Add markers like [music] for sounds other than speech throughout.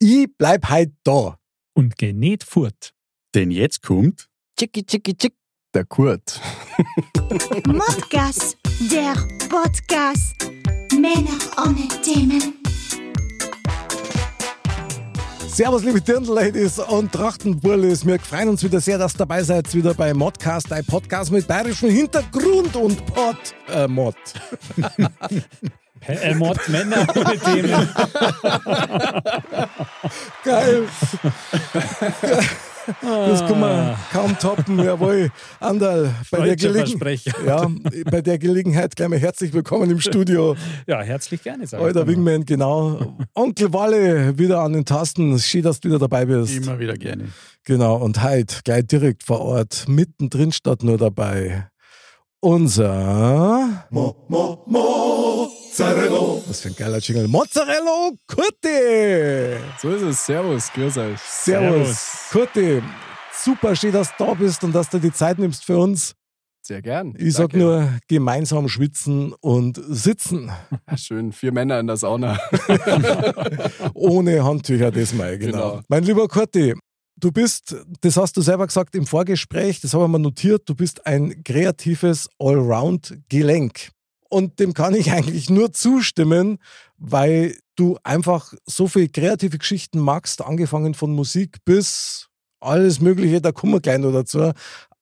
Ich bleib halt da. Und geh nicht fort. Denn jetzt kommt Chicki, chicki, chick, der Kurt. [laughs] Modcast, der Podcast. Männer ohne Themen. Servus, liebe Dirndl-Ladies und Trachtenburlis. Wir freuen uns wieder sehr, dass ihr dabei seid. Wieder bei Modcast, ein Podcast mit bayerischem Hintergrund und Pod. Äh, Mod. [laughs] Äh, Mod Männer ohne Themen. Geil. Das kann man kaum toppen, jawohl. Andal, bei der, Gelegen ja, bei der Gelegenheit gleich mal herzlich willkommen im Studio. Ja, herzlich gerne. Sag Alter. Wingman, genau. Onkel Walle wieder an den Tasten. Schön, dass du wieder dabei bist. immer wieder gerne. Genau, und heute gleich direkt vor Ort, mittendrin statt nur dabei, unser Mo, Mo, Mozzarella. Was für ein geiler Jingle. Mozzarella Kurti. So ist es. Servus, grüß euch. Servus. Kurti, super schön, dass du da bist und dass du die Zeit nimmst für uns. Sehr gern. Ich sag Danke. nur, gemeinsam schwitzen und sitzen. [laughs] Schön, vier Männer in der Sauna. [laughs] Ohne Handtücher diesmal, genau. Genau. Mein lieber Kurti, du bist, das hast du selber gesagt im Vorgespräch, das haben wir mal notiert, du bist ein kreatives Allround-Gelenk. Und dem kann ich eigentlich nur zustimmen, weil du einfach so viele kreative Geschichten magst, angefangen von Musik bis alles Mögliche, da kommen wir gleich noch dazu.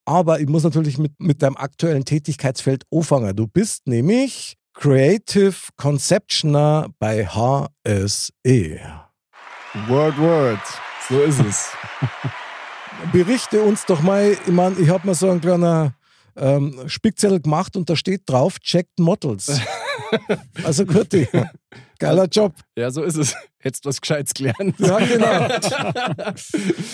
Aber ich muss natürlich mit, mit deinem aktuellen Tätigkeitsfeld anfangen. Du bist nämlich Creative Conceptioner bei HSE. Word, word. So ist es. [laughs] Berichte uns doch mal, ich meine, ich habe mir so einen kleinen ähm, Spickzettel gemacht und da steht drauf, checked Models. [laughs] also Kurti, geiler Job. Ja, so ist es. Hättest du was Gescheites gelernt. Ja, genau.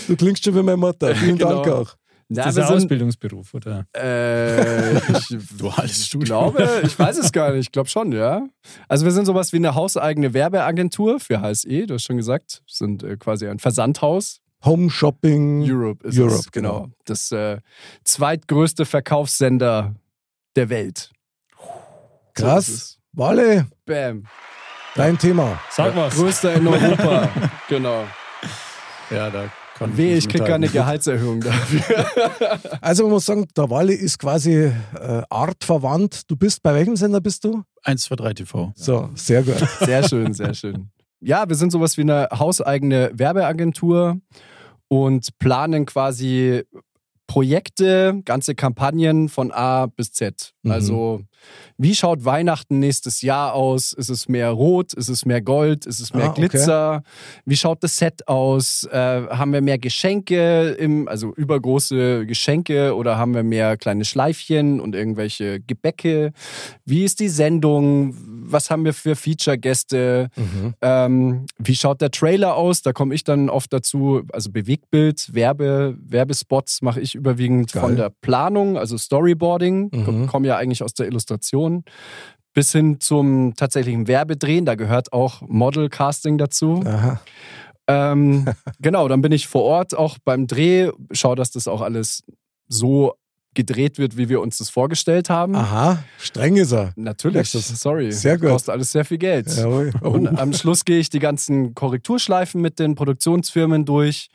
Du klingst schon wie meine Mutter. Vielen Genau. Dank auch. Das ist ein Ausbildungsberuf, oder? äh, [laughs] ich Duales Studium. glaube, ich weiß es gar nicht. Ich glaube schon, ja. Also wir sind sowas wie eine hauseigene Werbeagentur für HSE. Du hast schon gesagt, wir sind äh, quasi ein Versandhaus. Home Shopping. Europe ist Europe, es, genau. genau. Das äh, zweitgrößte Verkaufssender der Welt. So Krass. es. Walle, Bam. dein Thema. Sag was. Größter in Europa. [laughs] genau. Ja, da kann Weh, ich krieg keine. Gehaltserhöhung dafür. [laughs] Also man muss sagen, der Walle ist quasi äh, artverwandt. Du bist, bei welchem Sender bist du? 1, 2, 3 TV. So, sehr gut. Sehr schön, sehr schön. Ja, wir sind sowas wie eine hauseigene Werbeagentur und planen quasi Projekte, ganze Kampagnen von A bis Z. Mhm. Also, wie schaut Weihnachten nächstes Jahr aus? Ist es mehr Rot? Ist es mehr Gold? Ist es mehr Ah, okay. Glitzer? Wie schaut das Set aus? Äh, haben wir mehr Geschenke, im, also übergroße Geschenke oder haben wir mehr kleine Schleifchen und irgendwelche Gebäcke? Wie ist die Sendung? Was haben wir für Feature-Gäste? Mhm. Ähm, wie schaut der Trailer aus? Da komme ich dann oft dazu. Also Bewegtbild, Werbe, Werbespots mache ich überwiegend Geil. von der Planung, also Storyboarding. Mhm. Komme ja eigentlich aus der Illustration. Bis hin zum tatsächlichen Werbedrehen. Da gehört auch Model-Casting dazu. Aha. Ähm, [laughs] genau, dann bin ich vor Ort auch beim Dreh, schaue, dass das auch alles so gedreht wird, wie wir uns das vorgestellt haben. Aha, streng ist er. Natürlich, sorry. Sehr gut. Kostet alles sehr viel Geld. Jawohl. Oh. Und am Schluss gehe ich die ganzen Korrekturschleifen mit den Produktionsfirmen durch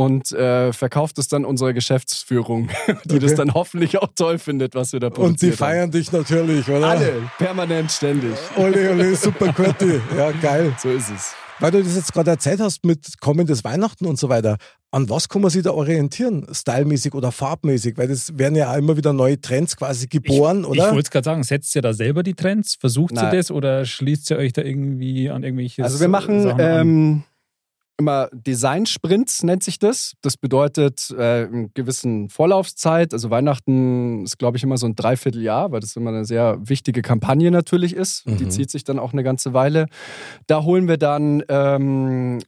und äh, verkauft es dann unserer Geschäftsführung, [laughs] die das Okay. dann hoffentlich auch toll findet, was wir da produziert Und die feiern dich natürlich, oder? haben. Alle, permanent, ständig. Ole, ole, super Kurti. Ja, geil. So ist es. Weil du das jetzt gerade erzählt hast mit kommendes Weihnachten und so weiter. An was kann man sich da orientieren? Stylmäßig oder farbmäßig? Weil das werden ja auch immer wieder neue Trends quasi geboren, ich, oder? Ich wollte es gerade sagen, setzt ihr da selber die Trends? Versucht Nein. ihr das oder schließt ihr euch da irgendwie an irgendwelche Also wir machen Sachen an? ähm, immer Design-Sprints, nennt sich das. Das bedeutet äh, eine gewissen Vorlaufzeit. Also Weihnachten ist, glaube ich, immer so ein Dreivierteljahr, weil das immer eine sehr wichtige Kampagne natürlich ist. Die Mhm. zieht sich dann auch eine ganze Weile. Da holen wir dann ähm,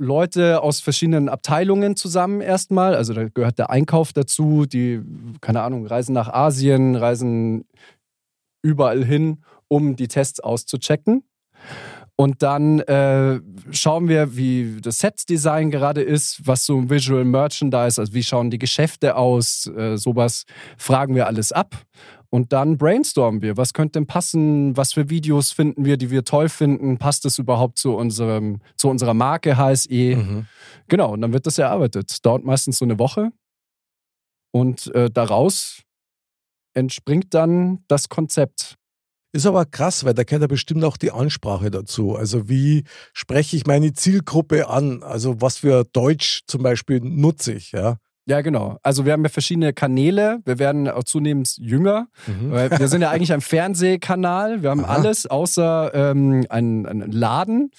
Leute aus verschiedenen Abteilungen zusammen erstmal. Also da gehört der Einkauf dazu, die, keine Ahnung, reisen nach Asien, reisen überall hin, um die Tests auszuchecken. Und dann äh, schauen wir, wie das Set-Design gerade ist, was so Visual Merchandise, also wie schauen die Geschäfte aus, äh, sowas fragen wir alles ab. Und dann brainstormen wir. Was könnte denn passen? Was für Videos finden wir, die wir toll finden? Passt es überhaupt zu, unserem, zu unserer Marke HSE? Mhm. Genau, und dann wird das erarbeitet. Dauert meistens so eine Woche. Und äh, daraus entspringt dann das Konzept. Ist aber krass, weil da kennt er bestimmt auch die Ansprache dazu. Also wie spreche ich meine Zielgruppe an? Also was für Deutsch zum Beispiel nutze ich, ja? Ja, genau. Also wir haben ja verschiedene Kanäle. Wir werden auch zunehmend jünger. Weil wir sind ja [laughs] eigentlich ein Fernsehkanal. Wir haben Aha. alles außer ähm, einen, einen Laden.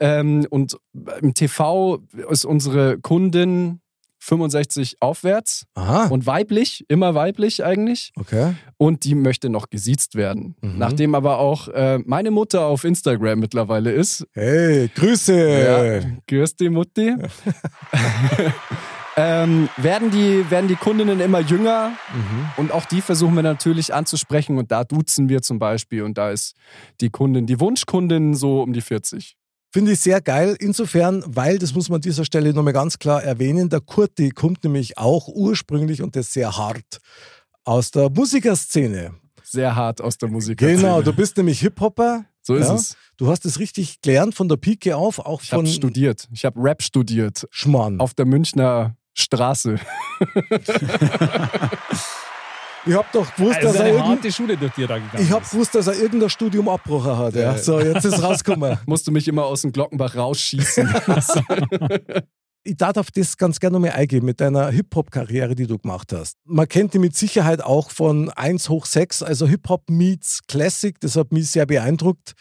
Ähm, und im TV ist unsere Kundin 65 aufwärts Aha, und weiblich, immer weiblich eigentlich. okay. Und die möchte noch gesiezt werden. Mhm. Nachdem aber auch äh, meine Mutter auf Instagram mittlerweile ist. Hey, Grüße! Ja, grüß die Mutti. [laughs] ähm, werden, die, werden die Kundinnen immer jünger Mhm. und auch die versuchen wir natürlich anzusprechen und da duzen wir zum Beispiel und da ist die Kundin, die Wunschkundin so um die 40. Finde ich sehr geil. Insofern, weil, das muss man an dieser Stelle nochmal ganz klar erwähnen, der Kurti kommt nämlich auch ursprünglich und das sehr hart aus der Musikerszene. Sehr hart aus der Musik. Genau, du bist nämlich Hip-Hopper. So ist ja. es. Du hast es richtig gelernt von der Pike auf, auch Ich habe von studiert. Ich habe Rap studiert Schmarrn. auf der Münchner Straße. [laughs] Ich hab doch gewusst, Also dass er eine harte Schule durch die da gegangen Ich hab ist. gewusst, dass er irgendein Studium abbrochen hat. Ja. So, jetzt ist rausgekommen. [laughs] Musste mich immer aus dem Glockenbach rausschießen. [laughs] [laughs] ich darf auf das ganz gerne nochmal eingehen mit deiner Hip-Hop-Karriere, die du gemacht hast. Man kennt die mit Sicherheit auch von 1 hoch 6, also Hip-Hop meets Classic. Das hat mich sehr beeindruckt,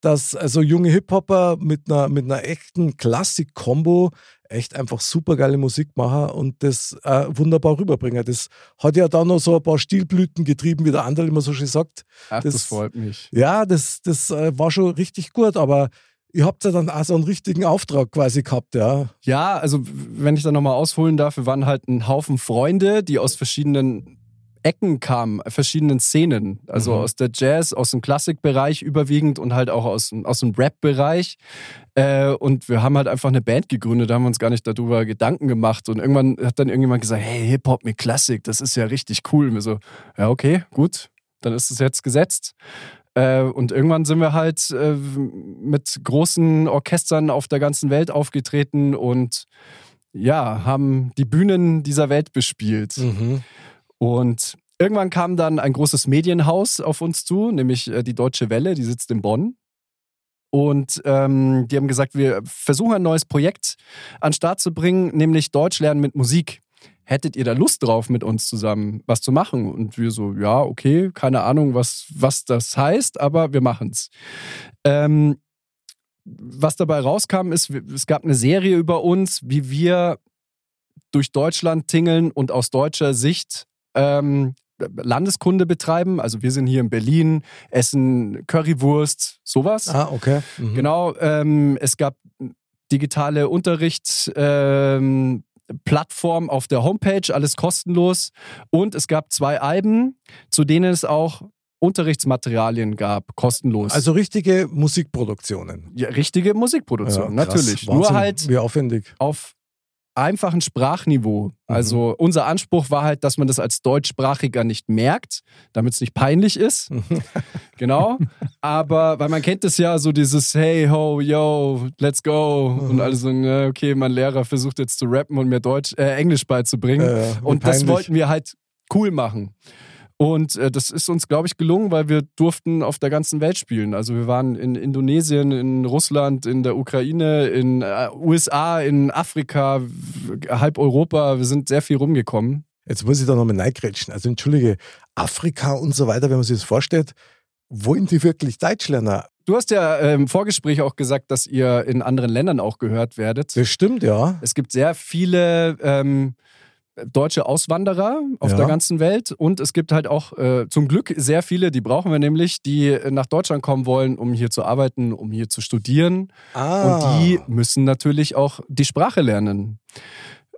dass also junge Hip-Hopper mit einer, mit einer echten Klassik-Kombo echt einfach super geile Musik machen und das äh, wunderbar rüberbringen. Das hat ja dann noch so ein paar Stilblüten getrieben, wie der andere immer so schön sagt. Ach, Das- das, freut mich. Ja, das, das äh, war schon richtig gut, aber ihr habt ja dann auch so einen richtigen Auftrag quasi gehabt, ja. Ja, also wenn ich da nochmal ausholen darf, wir waren halt ein Haufen Freunde, die aus verschiedenen Ecken kamen, verschiedenen Szenen. Also Mhm. aus der Jazz, aus dem Klassikbereich überwiegend und halt auch aus, dem- aus dem Rap-Bereich. Äh, und wir haben halt einfach eine Band gegründet, da haben wir uns gar nicht darüber Gedanken gemacht. Und irgendwann hat dann irgendjemand gesagt, hey, Hip-Hop mit Klassik, das ist ja richtig cool. Und wir so, ja, okay, gut, dann ist es jetzt gesetzt. Äh, und irgendwann sind wir halt äh, mit großen Orchestern auf der ganzen Welt aufgetreten und ja, haben die Bühnen dieser Welt bespielt. Mhm. Und irgendwann kam dann ein großes Medienhaus auf uns zu, nämlich äh, die Deutsche Welle, die sitzt in Bonn. Und ähm, die haben gesagt, wir versuchen ein neues Projekt an den Start zu bringen, nämlich Deutsch lernen mit Musik. Hättet ihr da Lust drauf, mit uns zusammen was zu machen? Und wir so, ja, okay, keine Ahnung, was, was das heißt, aber wir machen's. Ähm, was dabei rauskam, ist, es gab eine Serie über uns, wie wir durch Deutschland tingeln und aus deutscher Sicht ähm, Landeskunde betreiben. Also wir sind hier in Berlin, essen Currywurst, sowas. Ah, okay. Mhm. Genau, ähm, es gab digitale Unterrichtsplattform ähm, Plattform auf der Homepage, alles kostenlos. Und es gab zwei Alben, zu denen es auch Unterrichtsmaterialien gab, kostenlos. Also richtige Musikproduktionen. ja, richtige Musikproduktion, Ja, natürlich. Nur Wahnsinn, halt Wie aufwendig. auf einfachen Sprachniveau. Mhm. Also unser Anspruch war halt, dass man das als Deutschsprachiger nicht merkt, damit es nicht peinlich ist. [laughs] genau. Aber, weil man kennt es ja, so dieses Hey, ho, yo, let's go. Mhm. Und alle so, ne, okay, mein Lehrer versucht jetzt zu rappen und mir Deutsch, äh, Englisch beizubringen. Äh, und das peinlich. wollten wir halt cool machen. Und äh, das ist uns, glaube ich, gelungen, weil wir durften auf der ganzen Welt spielen. Also wir waren in Indonesien, in Russland, in der Ukraine, in äh, USA, in Afrika, halb Europa. Wir sind sehr viel rumgekommen. Jetzt muss ich da nochmal reingrätschen. Also entschuldige, Afrika und so weiter, wenn man sich das vorstellt, wollen die wirklich Deutsch lernen? Du hast ja äh, im Vorgespräch auch gesagt, dass ihr in anderen Ländern auch gehört werdet. Das stimmt, ja. Es gibt sehr viele ähm, deutsche Auswanderer auf Ja. der ganzen Welt und es gibt halt auch äh, zum Glück sehr viele, die brauchen wir nämlich, die nach Deutschland kommen wollen, um hier zu arbeiten, um hier zu studieren. Ah. Und die müssen natürlich auch die Sprache lernen.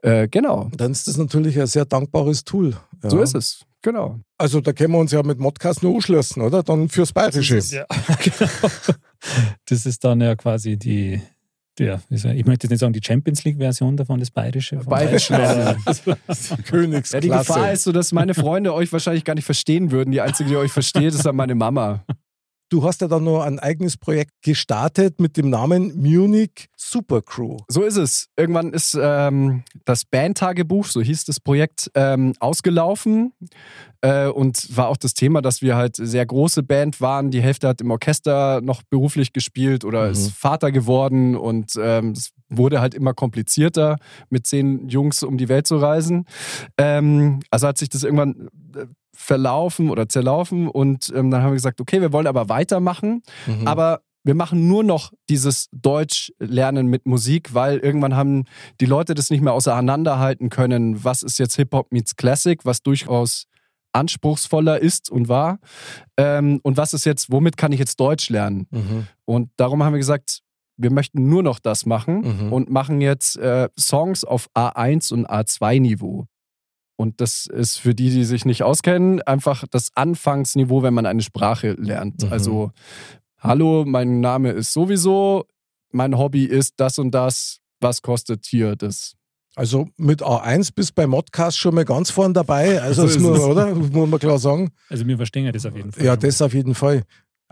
Äh, genau, Dann ist das natürlich ein sehr dankbares Tool. Ja. so ist es. Genau. Also da können wir uns ja mit Modcast nur anschließen, oder? Dann fürs Das Bayerische. ist, ja, [laughs] genau. das ist dann ja quasi die, ja, ich möchte jetzt nicht sagen, die Champions League-Version davon, das Bayerische. von Bayerisch Bayern. [laughs] Königsklasse. Ja, die Gefahr ist so, dass meine Freunde euch wahrscheinlich gar nicht verstehen würden. Die einzige, die euch versteht, ist dann meine Mama. Du hast ja dann noch ein eigenes Projekt gestartet mit dem Namen Munich Super Crew. So ist es. Irgendwann ist ähm, das Bandtagebuch, so hieß das Projekt, ähm, ausgelaufen. Äh, und war auch das Thema, dass wir halt sehr große Band waren. Die Hälfte hat im Orchester noch beruflich gespielt oder Mhm. ist Vater geworden. Und ähm, es wurde halt immer komplizierter, mit zehn Jungs um die Welt zu reisen. Ähm, also hat sich das irgendwann äh, verlaufen oder zerlaufen. Und ähm, dann haben wir gesagt, okay, wir wollen aber weitermachen. Mhm. Aber wir machen nur noch dieses Deutsch lernen mit Musik, weil irgendwann haben die Leute das nicht mehr auseinanderhalten können. Was ist jetzt Hip-Hop meets Classic, was durchaus anspruchsvoller ist und war. Ähm, und was ist jetzt, womit kann ich jetzt Deutsch lernen? Mhm. Und darum haben wir gesagt, wir möchten nur noch das machen Mhm. und machen jetzt äh, Songs auf A1 und A2-Niveau. Und das ist für die, die sich nicht auskennen, einfach das Anfangsniveau, wenn man eine Sprache lernt. Mhm. Also, hallo, mein Name ist sowieso, mein Hobby ist das und das, was kostet hier das? Also mit A1 bist bei Modcast schon mal ganz vorn dabei. Also [laughs] So das ist muss, es. oder? muss man klar sagen. Also wir verstehen ja das auf jeden Fall. Ja, das auf jeden Fall.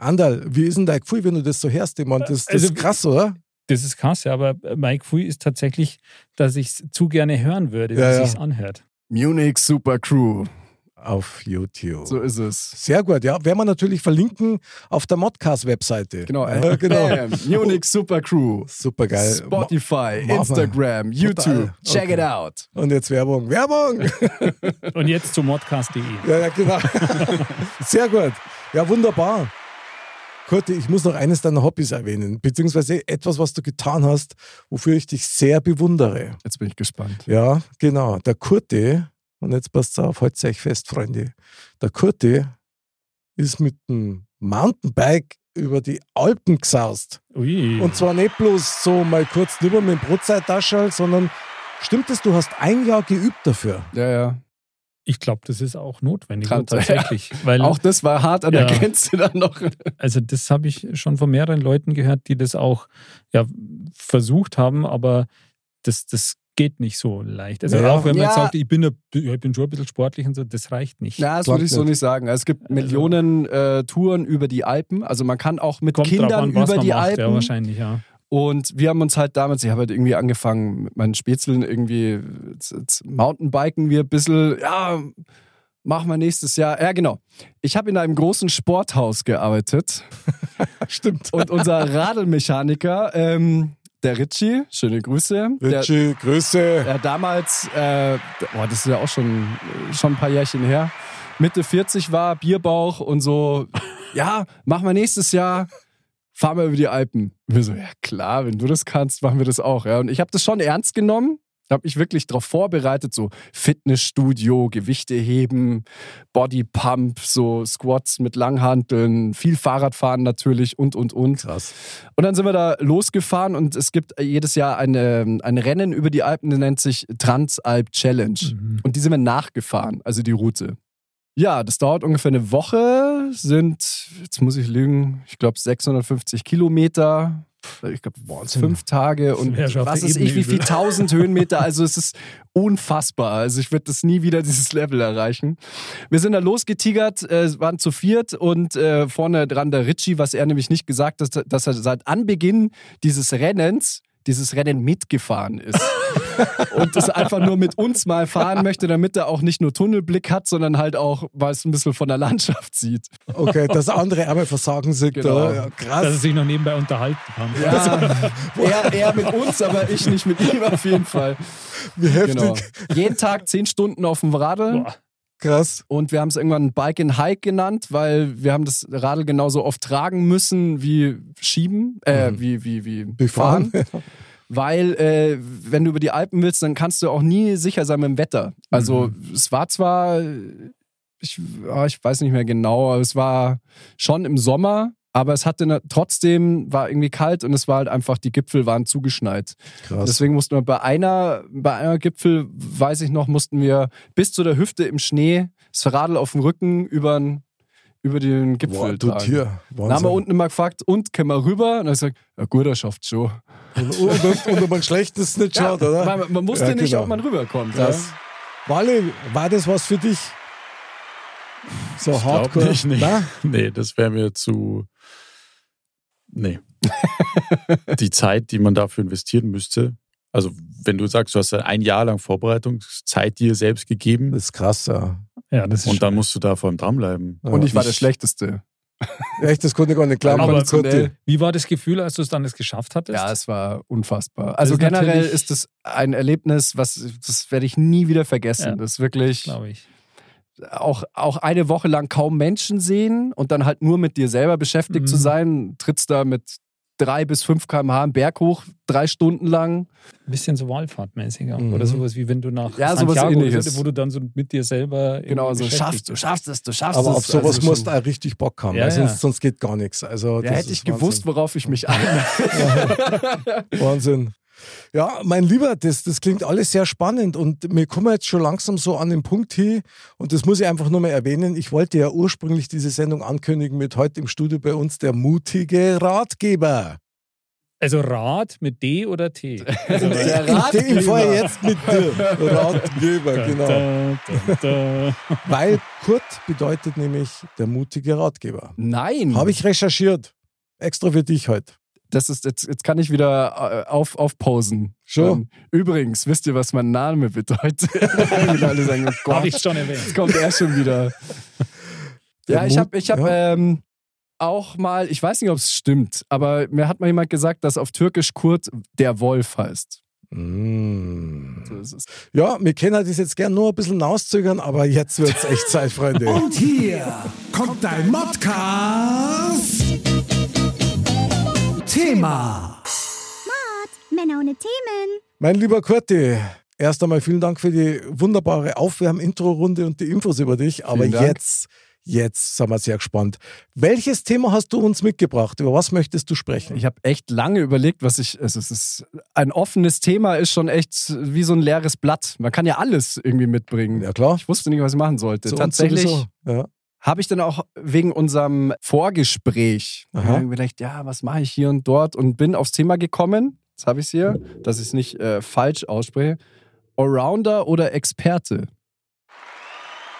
Andal, wie ist denn dein Gefühl, wenn du das so hörst? Ich meine, das, das Also- ist krass, oder? Das ist krass, ja, aber mein Gefühl ist tatsächlich, dass ich es zu gerne hören würde, Ja, wie ja. sich's anhört. Munich Super Crew. Auf YouTube. So ist es. Sehr gut, ja. Werden wir natürlich verlinken auf der Modcast-Webseite. Genau. Ja, genau. Munich Super Crew. Super geil. Spotify, Ma- Instagram, YouTube. Check Okay. it out. Und jetzt Werbung. Werbung! [laughs] Und jetzt zu modcast.de. Ja, ja, genau. [laughs] Sehr gut. Ja, wunderbar. Kurti, ich muss noch eines deiner Hobbys erwähnen, beziehungsweise etwas, was du getan hast, wofür ich dich sehr bewundere. Jetzt bin ich gespannt. Ja, genau. Der Kurti, und jetzt passt auf, haltet euch fest, Freunde. Der Kurti ist mit dem Mountainbike über die Alpen gesaust. Ui. Und zwar nicht bloß so mal kurz drüber mit dem Brotzeittaschel, sondern stimmt es, du hast ein Jahr geübt dafür. Ja, ja. Ich glaube, das ist auch notwendig tatsächlich. [laughs] Weil, Auch das war hart an Ja. der Grenze dann noch. [laughs] also das habe ich schon von mehreren Leuten gehört, die das auch ja, versucht haben, aber das, das geht nicht so leicht. Also Ja. auch wenn man jetzt Ja. sagt, ich bin, ein- ja, ich bin schon ein bisschen sportlich und so, das reicht nicht. Na, das Sagt würde ich so nicht. sagen. Also Es gibt Millionen äh, Touren über die Alpen. Also man kann auch mit Kommt drauf Kindern an, was über man die macht, Alpen. ja, wahrscheinlich, ja. Und wir haben uns halt damals, ich habe halt irgendwie angefangen mit meinen Spätzeln irgendwie, jetzt, jetzt Mountainbiken wir ein bisschen, ja, machen wir nächstes Jahr. Ja, genau. Ich habe in einem großen Sporthaus gearbeitet [laughs] Stimmt. und unser Radelmechaniker, ähm, der Ritchie, schöne Grüße. Der, Richie, Grüße. der damals, äh, boah, das ist ja auch schon, schon ein paar Jährchen her, Mitte 40 war, Bierbauch und so, ja, machen wir nächstes Jahr, fahren wir über die Alpen. Und wir so, ja klar, wenn du das kannst, machen wir das auch. Ja. Und ich habe das schon ernst genommen, habe mich wirklich darauf vorbereitet, so Fitnessstudio, Gewichte heben, Bodypump, so Squats mit Langhanteln, viel Fahrradfahren natürlich und, und, und. Krass. Und dann sind wir da losgefahren und es gibt jedes Jahr eine, ein Rennen über die Alpen, das nennt sich Transalp Challenge. Mhm. Und die sind wir nachgefahren, also die Route. Ja, das dauert ungefähr eine Woche, sind, jetzt muss ich lügen, ich glaube 650 Kilometer. Ich glaube, fünf Tage und was ist ich, wie viel tausend [laughs] Höhenmeter. Also es ist unfassbar. Also ich würde das nie wieder dieses Level erreichen. Wir sind da losgetigert, äh, waren zu viert und äh, vorne dran der Ritchie, was er nämlich nicht gesagt hat, dass er seit Anbeginn dieses Rennens dieses Rennen mitgefahren ist. [laughs] und das einfach nur mit uns mal fahren möchte, damit er auch nicht nur Tunnelblick hat, sondern halt auch mal es ein bisschen von der Landschaft sieht. Okay, dass andere einmal versagen sind. Genau. da. Ja, Dass er krass. sich noch nebenbei unterhalten kann. Ja, [laughs] [laughs] er, er mit uns, aber ich nicht mit ihm auf jeden Fall. Wie heftig. Genau. Jeden Tag zehn Stunden auf dem Radl. Boah. Krass. Und wir haben es irgendwann Bike and Hike genannt, weil wir haben das Radl genauso oft tragen müssen wie schieben, äh, Mhm. wie, wie, wie Wie fahren. fahren. Weil, äh, wenn du über die Alpen willst, dann kannst du auch nie sicher sein mit dem Wetter. Also, es war zwar, ich, ah, ich weiß nicht mehr genau, aber es war schon im Sommer, aber es hatte ne, trotzdem, war irgendwie kalt und es war halt einfach, die Gipfel waren zugeschneit. Krass. Deswegen mussten wir bei einer, bei einer Gipfel, weiß ich noch, mussten wir bis zu der Hüfte im Schnee das Radl auf dem Rücken über über den Gipfel Boah, tragen. Tier. Dann haben wir unten mal gefragt, und können wir rüber? Und er sagt, ja gut, er schafft schon. Und, und, und, und ob man schlecht ist nicht schaut, oder? Man, man wusste Ja, nicht, genau. ob man rüberkommt. Das. Wally, war das was für dich? So glaub hardcore? nicht, nee. Nee, das wäre mir zu. Nee. [laughs] die Zeit, die man dafür investieren müsste. Also, wenn du sagst, du hast ein Jahr lang Vorbereitungszeit dir selbst gegeben Das ist krass, ja. Ja, das ist und dann musst du da vor allem dranbleiben. ja. Und ich war Ich- der Schlechteste. Echt, das konnte ich gar nicht glauben. Aber konditionell. Wie war das Gefühl, als du es dann geschafft hattest? Ja, es war unfassbar. Also ist generell ist es ein Erlebnis, was das werde ich nie wieder vergessen. Ja. Das ist wirklich glaube ich. Auch, auch eine Woche lang kaum Menschen sehen und dann halt nur mit dir selber beschäftigt Mhm. zu sein. Trittst da mit drei bis fünf km/h einen Berg hoch, drei Stunden lang. Ein bisschen so Wallfahrtmäßig auch. Mhm. Oder sowas wie wenn du nach Ja, sowas Santiago so, wo du dann so mit dir selber Genau, so schaffst du, bist. schaffst es, du schaffst Aber es. auf sowas Also musst du auch richtig Bock haben, Ja, weil ja. sonst, sonst geht gar nichts. Also, Ja, das hätte ich gewusst, worauf ich mich einlasse. [laughs] [laughs] Wahnsinn. Ja, mein Lieber, das, das klingt alles sehr spannend und wir kommen jetzt schon langsam so an den Punkt hier und das muss ich einfach nur mal erwähnen. Ich wollte ja ursprünglich diese Sendung ankündigen mit heute im Studio bei uns der mutige Ratgeber. Also Rad mit D oder T? Also [laughs] Der In dem Fall Ratgeber. jetzt mit dir. Ratgeber, genau. Da, da, da. Weil Kurt bedeutet nämlich der mutige Ratgeber. Nein. Habe ich recherchiert. Extra für dich heute. Das ist, jetzt, jetzt kann ich wieder äh, auf, aufposen. Schon? Ähm, Übrigens, wisst ihr, was mein Name bedeutet? [laughs] Alle sagen, oh Gott, Habe ich schon erwähnt. jetzt kommt er schon wieder. Der ja, ich habe ich hab, ja. ähm, auch mal, ich weiß nicht, ob es stimmt, aber mir hat mal jemand gesagt, dass auf Türkisch Kurt der Wolf heißt. Mm. So ist es. Ja, wir können das jetzt gern nur ein bisschen auszögern, aber jetzt wird es echt Zeit, Freunde. Und hier kommt dein Modcast. Thema. Männer ohne Themen. Mein lieber Kurti, erst einmal vielen Dank für die wunderbare Aufwärm-Intro-Runde und die Infos über dich. Aber jetzt, jetzt sind wir sehr gespannt. Welches Thema hast du uns mitgebracht? Über was möchtest du sprechen? Ich habe echt lange überlegt, was ich. Also es ist ein offenes Thema, ist schon echt wie so ein leeres Blatt. Man kann ja alles irgendwie mitbringen. ja, klar. Ich wusste nicht, was ich machen sollte. Zu uns Tatsächlich sowieso. Ja. Habe ich dann auch wegen unserem Vorgespräch gedacht, ja, was mache ich hier und dort und bin aufs Thema gekommen. Jetzt habe ich es hier, dass ich es nicht äh, falsch ausspreche. Allrounder oder Experte?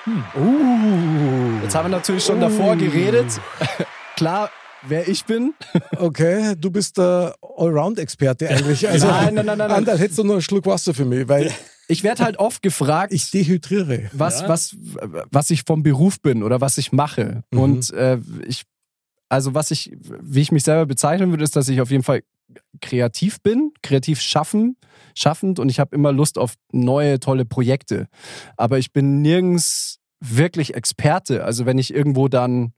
Uh. Jetzt haben wir natürlich schon davor geredet. [laughs] Klar, wer ich bin. Okay, du bist der Allround-Experte [laughs] eigentlich. Also, Nein, nein, nein, nein, nein. Andal, hättest du noch einen Schluck Wasser für mich, weil [laughs] Ich werde halt oft gefragt, ich dehydriere. was, Ja. was, was ich vom Beruf bin oder was ich mache. Mhm. Und äh, ich, also was ich, wie ich mich selber bezeichnen würde, ist, dass ich auf jeden Fall kreativ bin, kreativ schaffen, schaffend und ich habe immer Lust auf neue, tolle Projekte. Aber ich bin nirgends wirklich Experte. Also wenn ich irgendwo dann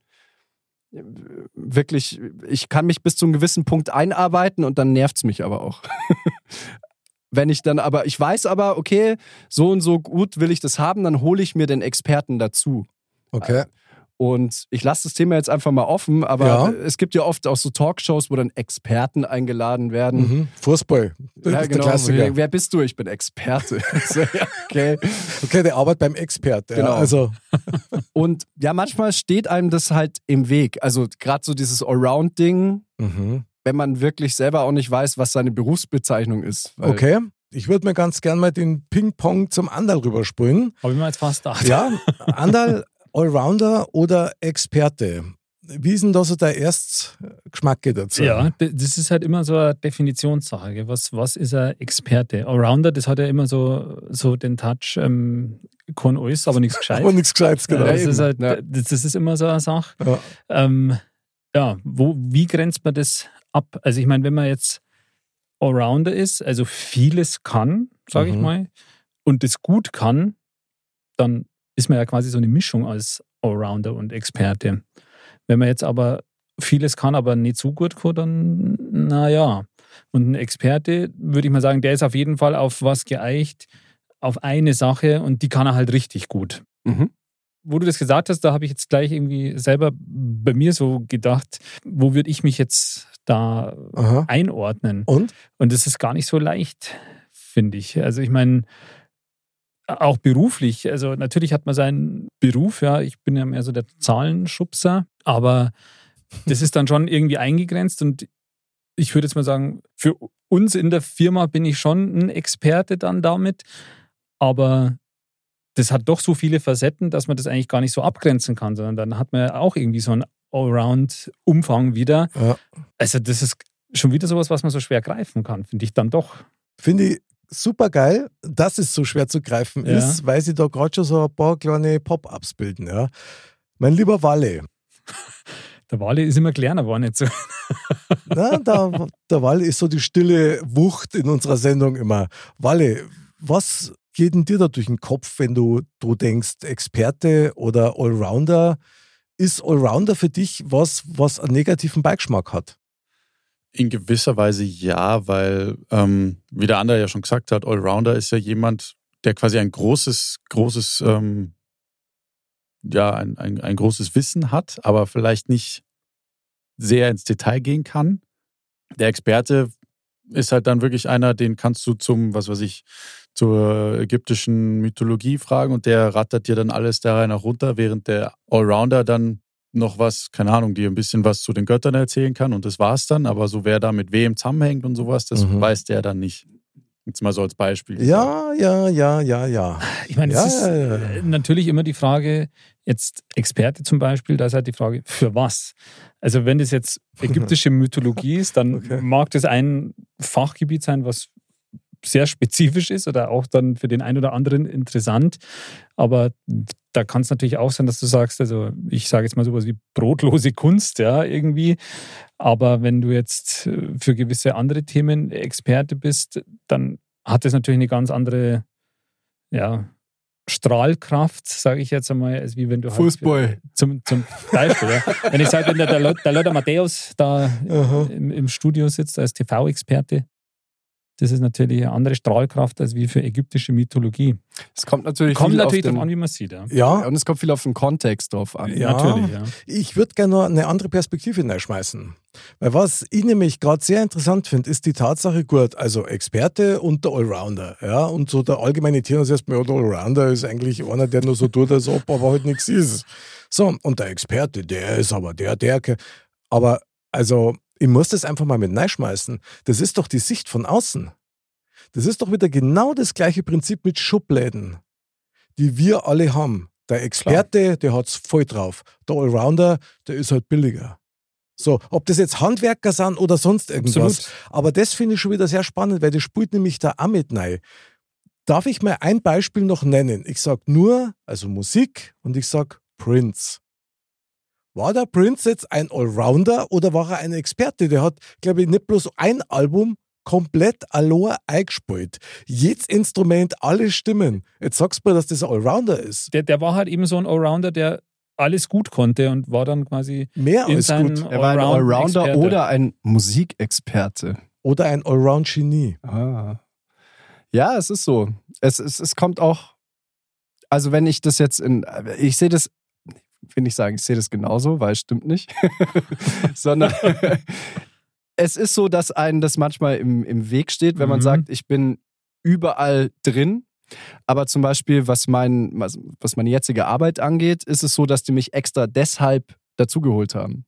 wirklich, ich kann mich bis zu einem gewissen Punkt einarbeiten und dann nervt es mich aber auch. [laughs] Wenn ich dann aber, ich weiß aber, okay, so und so gut will ich das haben, dann hole ich mir den Experten dazu. Okay. Und ich lasse das Thema jetzt einfach mal offen, aber Ja. es gibt ja oft auch so Talkshows, wo dann Experten eingeladen werden. Mhm. Fußball. Das Ja, ist genau. der Klassiker. Wer bist du? Ich bin Experte. [laughs] okay. Okay, der arbeitet beim Experte. Genau. Ja, also, [laughs] Und ja, manchmal steht einem das halt im Weg. Also gerade so dieses Allround-Ding, mhm. Wenn man wirklich selber auch nicht weiß, was seine Berufsbezeichnung ist. Weil- okay. Ich würde mir ganz gern mal den Ping-Pong zum Andal rüberspringen. Habe ich mir jetzt fast gedacht. Ja, [laughs] Andal, Allrounder oder Experte? Wie ist denn da so der Erstgeschmack dazu? Ja, das ist halt immer so eine Definitionssache. Was, was ist ein Experte? Allrounder, das hat ja immer so, so den Touch, ähm, kann alles, aber nichts [laughs] gescheit. Aber nichts Gescheites, genau. Ja, das, ist halt, das ist immer so eine Sache. Ja. Ähm, ja, wo, wie grenzt man das ab? Also ich meine, wenn man jetzt Allrounder ist, also vieles kann, sage ich Mhm. mal, und das gut kann, dann ist man ja quasi so eine Mischung als Allrounder und Experte. Wenn man jetzt aber vieles kann, aber nicht so gut kann, dann naja. Und ein Experte, würde ich mal sagen, der ist auf jeden Fall auf was geeicht, auf eine Sache und die kann er halt richtig gut Mhm. Wo du das gesagt hast, da habe ich jetzt gleich irgendwie selber bei mir so gedacht, wo würde ich mich jetzt da Aha. einordnen? Und? Und das ist gar nicht so leicht, finde ich. Also ich meine, auch beruflich. Also natürlich hat man seinen Beruf, ja, ich bin ja mehr so der Zahlenschubser, aber das ist dann schon irgendwie eingegrenzt und ich würde jetzt mal sagen, für uns in der Firma bin ich schon ein Experte dann damit, aber das hat doch so viele Facetten, dass man das eigentlich gar nicht so abgrenzen kann, sondern dann hat man auch irgendwie so einen Allround-Umfang wieder. Ja. Also das ist schon wieder sowas, was man so schwer greifen kann, finde ich dann doch. Finde ich super geil, dass es so schwer zu greifen Ja. ist, weil sie da gerade schon so ein paar kleine Pop-Ups bilden. Ja. Mein lieber Walle, [laughs] Der Wale ist immer kleiner, war nicht so. na, der, der Walle ist so die stille Wucht in unserer Sendung immer. Walle, was geht denn dir da durch den Kopf, wenn du, du denkst, Experte oder Allrounder? Ist Allrounder für dich was, was einen negativen Beigeschmack hat? In gewisser Weise ja, weil, ähm, wie der andere ja schon gesagt hat, Allrounder ist ja jemand, der quasi ein großes, großes, ähm, ja, ein, ein, ein großes Wissen hat, aber vielleicht nicht sehr ins Detail gehen kann. Der Experte ist halt dann wirklich einer, den kannst du zum, was weiß ich, zur ägyptischen Mythologie fragen und der rattert dir dann alles da rein auch runter, während der Allrounder dann noch was, keine Ahnung, dir ein bisschen was zu den Göttern erzählen kann und das war's dann. Aber so wer da mit wem zusammenhängt und sowas, das Mhm. weiß der dann nicht. Jetzt mal so als Beispiel. Ja, ja, ja, ja, ja. Ich meine, es Ja, ist ja, ja. äh, natürlich immer die Frage, jetzt Experte zum Beispiel, da ist halt die Frage, für was? Also wenn das jetzt [laughs] ägyptische Mythologie ist, dann Okay. mag das ein Fachgebiet sein, was sehr spezifisch ist oder auch dann für den einen oder anderen interessant. Aber da kann es natürlich auch sein, dass du sagst, also ich sage jetzt mal sowas wie brotlose Kunst, ja, irgendwie. Aber wenn du jetzt äh, für gewisse andere Themen Experte bist, dann hat das natürlich eine ganz andere, ja, Strahlkraft, sage ich jetzt einmal, als wie wenn du halt Fußball. zum, zum Beispiel. ja. Wenn ich sage, wenn der, der, Lo- der Lothar Matthäus da im, im Studio sitzt als TV-Experte, das ist natürlich eine andere Strahlkraft als wie für ägyptische Mythologie. Es kommt natürlich Kommt viel natürlich auf darauf an, wie man sieht. Ja. Ja, und es kommt viel auf den Kontext drauf an. Ja. Natürlich, ja. Ich würde gerne noch eine andere Perspektive hineinschmeißen. Weil was ich nämlich gerade sehr interessant finde, ist die Tatsache, gut, also Experte und der Allrounder. Ja, und so der allgemeine Tierarzt erstmal, ja, der Allrounder ist eigentlich einer, der nur so tut, als ob aber halt nichts ist. So, und der Experte, der ist aber der, der. Aber also, ich muss das einfach mal mit reinschmeißen. Das ist doch die Sicht von außen. Das ist doch wieder genau das gleiche Prinzip mit Schubläden, die wir alle haben. Der Experte, der hat's voll drauf. Der Allrounder, der ist halt billiger. So, ob das jetzt Handwerker sind oder sonst irgendwas. Absolut. Aber das finde ich schon wieder sehr spannend, weil das spielt nämlich da auch mit rein. Darf ich mal ein Beispiel noch nennen? Ich sag nur, also Musik und ich sag Prince. War der Prince jetzt ein Allrounder oder war er ein Experte? Der hat, glaube ich, nicht bloß ein Album komplett allein eingespielt. Jedes Instrument, alle Stimmen. Jetzt sagst du mir, dass das ein Allrounder ist. Der, der war halt eben so ein Allrounder, der alles gut konnte und war dann quasi Mehr in als gut. Er war ein Allrounder oder ein Musikexperte. Oder ein Allround-Genie. Ah. Ja, es ist so. Es, es, es kommt auch, also wenn ich das jetzt in, ich sehe das, will nicht sagen, ich sehe das genauso, weil es stimmt nicht, [laughs] sondern [laughs] es ist so, dass einem das manchmal im, im Weg steht, wenn man Mhm. sagt, ich bin überall drin. Aber zum Beispiel, was, mein, was, meine jetzige Arbeit angeht, ist es so, dass die mich extra deshalb dazugeholt haben.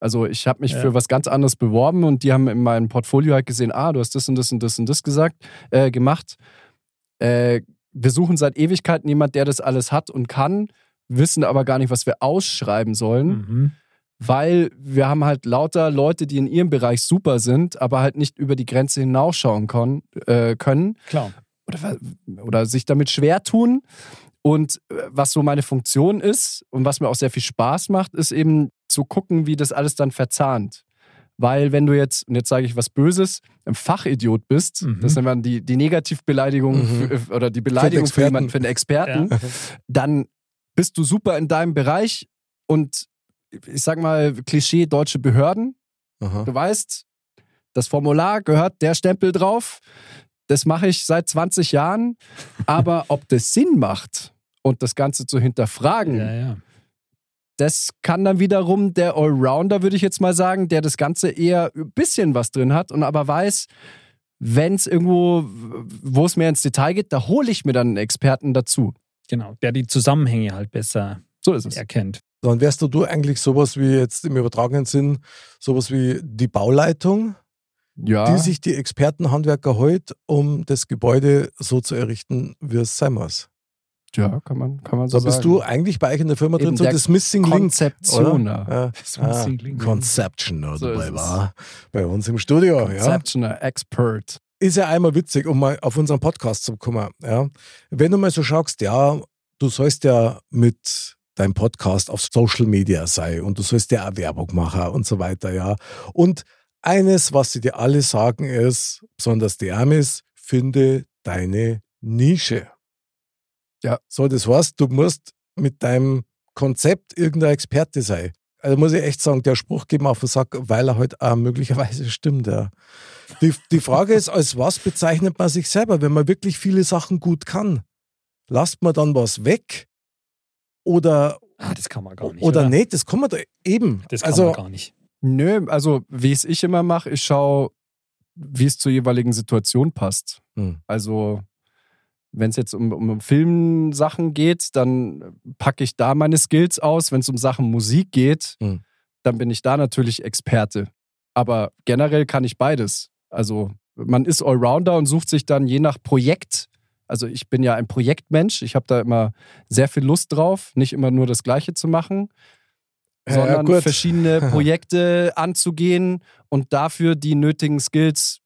Also ich habe mich Ja. für was ganz anderes beworben und die haben in meinem Portfolio halt gesehen, ah, du hast das und das und das und das gesagt, äh, gemacht. Äh, wir suchen seit Ewigkeiten jemand, der das alles hat und kann, wissen aber gar nicht, was wir ausschreiben sollen, Mhm. weil wir haben halt lauter Leute, die in ihrem Bereich super sind, aber halt nicht über die Grenze hinausschauen kon, äh, können Klar. oder, oder sich damit schwer tun. Und äh, was so meine Funktion ist und was mir auch sehr viel Spaß macht, ist eben zu gucken, wie das alles dann verzahnt. Weil wenn du jetzt, und jetzt sage ich was Böses, ein Fachidiot bist, Mhm. das nennt man die, die Negativbeleidigung Mhm. für, oder die Beleidigung für, jemanden, für einen Experten, dann bist du super in deinem Bereich und ich sag mal, Klischee deutsche Behörden, Aha. Du weißt, das Formular gehört der Stempel drauf. Das mache ich seit 20 Jahren. [laughs] Aber ob das Sinn macht und das Ganze zu hinterfragen, Ja, ja. das kann dann wiederum der Allrounder, würde ich jetzt mal sagen, der das Ganze eher ein bisschen was drin hat und aber weiß, wenn es irgendwo wo es mehr ins Detail geht, da hole ich mir dann einen Experten dazu. Genau, der die Zusammenhänge halt besser So ist es. erkennt. Dann wärst du, du eigentlich sowas wie jetzt im übertragenen Sinn, sowas wie die Bauleitung, Ja. die sich die Expertenhandwerker holt, um das Gebäude so zu errichten, wie es sein muss. ja, kann man, kann man so Da bist sagen. du eigentlich bei euch in der Firma Eben drin, so der das Missing Link. Konzeptioner. Oder? [laughs] Das Ja. Missing Ah, Link. Conception oder So bei, bei uns im Studio. Ja. Conceptioner, Expert. Ist ja einmal witzig, um mal auf unseren Podcast zu kommen. Ja. Wenn du mal so schaust, ja, du sollst ja mit deinem Podcast auf Social Media sein und du sollst ja auch Werbung machen und so weiter, ja. Und eines, was sie dir alle sagen, ist, besonders die Amis, finde deine Nische. Ja. So, das heißt, du musst mit deinem Konzept irgendein Experte sein. Also muss ich echt sagen, der Spruch geht mir auf den Sack, weil er halt auch möglicherweise stimmt, ja. Die, die Frage ist, als was bezeichnet man sich selber, wenn man wirklich viele Sachen gut kann? Lasst man dann was weg? Oder, Ah, das kann man gar nicht. oder nicht? Das kann man da eben. Das kann also, man gar nicht. Nö, also wie es ich immer mache, ich schaue, wie es zur jeweiligen Situation passt. Hm. Also wenn es jetzt um, um Filmsachen geht, dann packe ich da meine Skills aus. Wenn es um Sachen Musik geht, Hm. dann bin ich da natürlich Experte. Aber generell kann ich beides. Also man ist Allrounder und sucht sich dann je nach Projekt. Also ich bin ja ein Projektmensch. Ich habe da immer sehr viel Lust drauf, nicht immer nur das Gleiche zu machen, Ja, sondern gut. verschiedene [laughs] Projekte anzugehen und dafür die nötigen Skills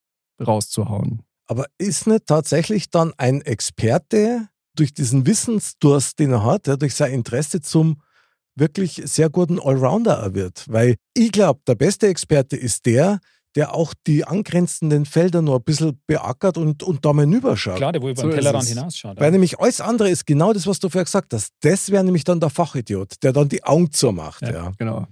rauszuhauen. Aber ist nicht tatsächlich dann ein Experte durch diesen Wissensdurst, den er hat, ja, durch sein Interesse zum wirklich sehr guten Allrounder er wird? Weil ich glaube, der beste Experte ist der, der auch die angrenzenden Felder noch ein bisschen beackert und, und da mal hinüberschaut. Klar, der wo über so den Tellerrand hinausschaut. Weil nämlich alles andere ist genau das, was du vorher gesagt hast. Das wäre nämlich dann der Fachidiot, der dann die Augen zumacht. Ja. Ja. Genau.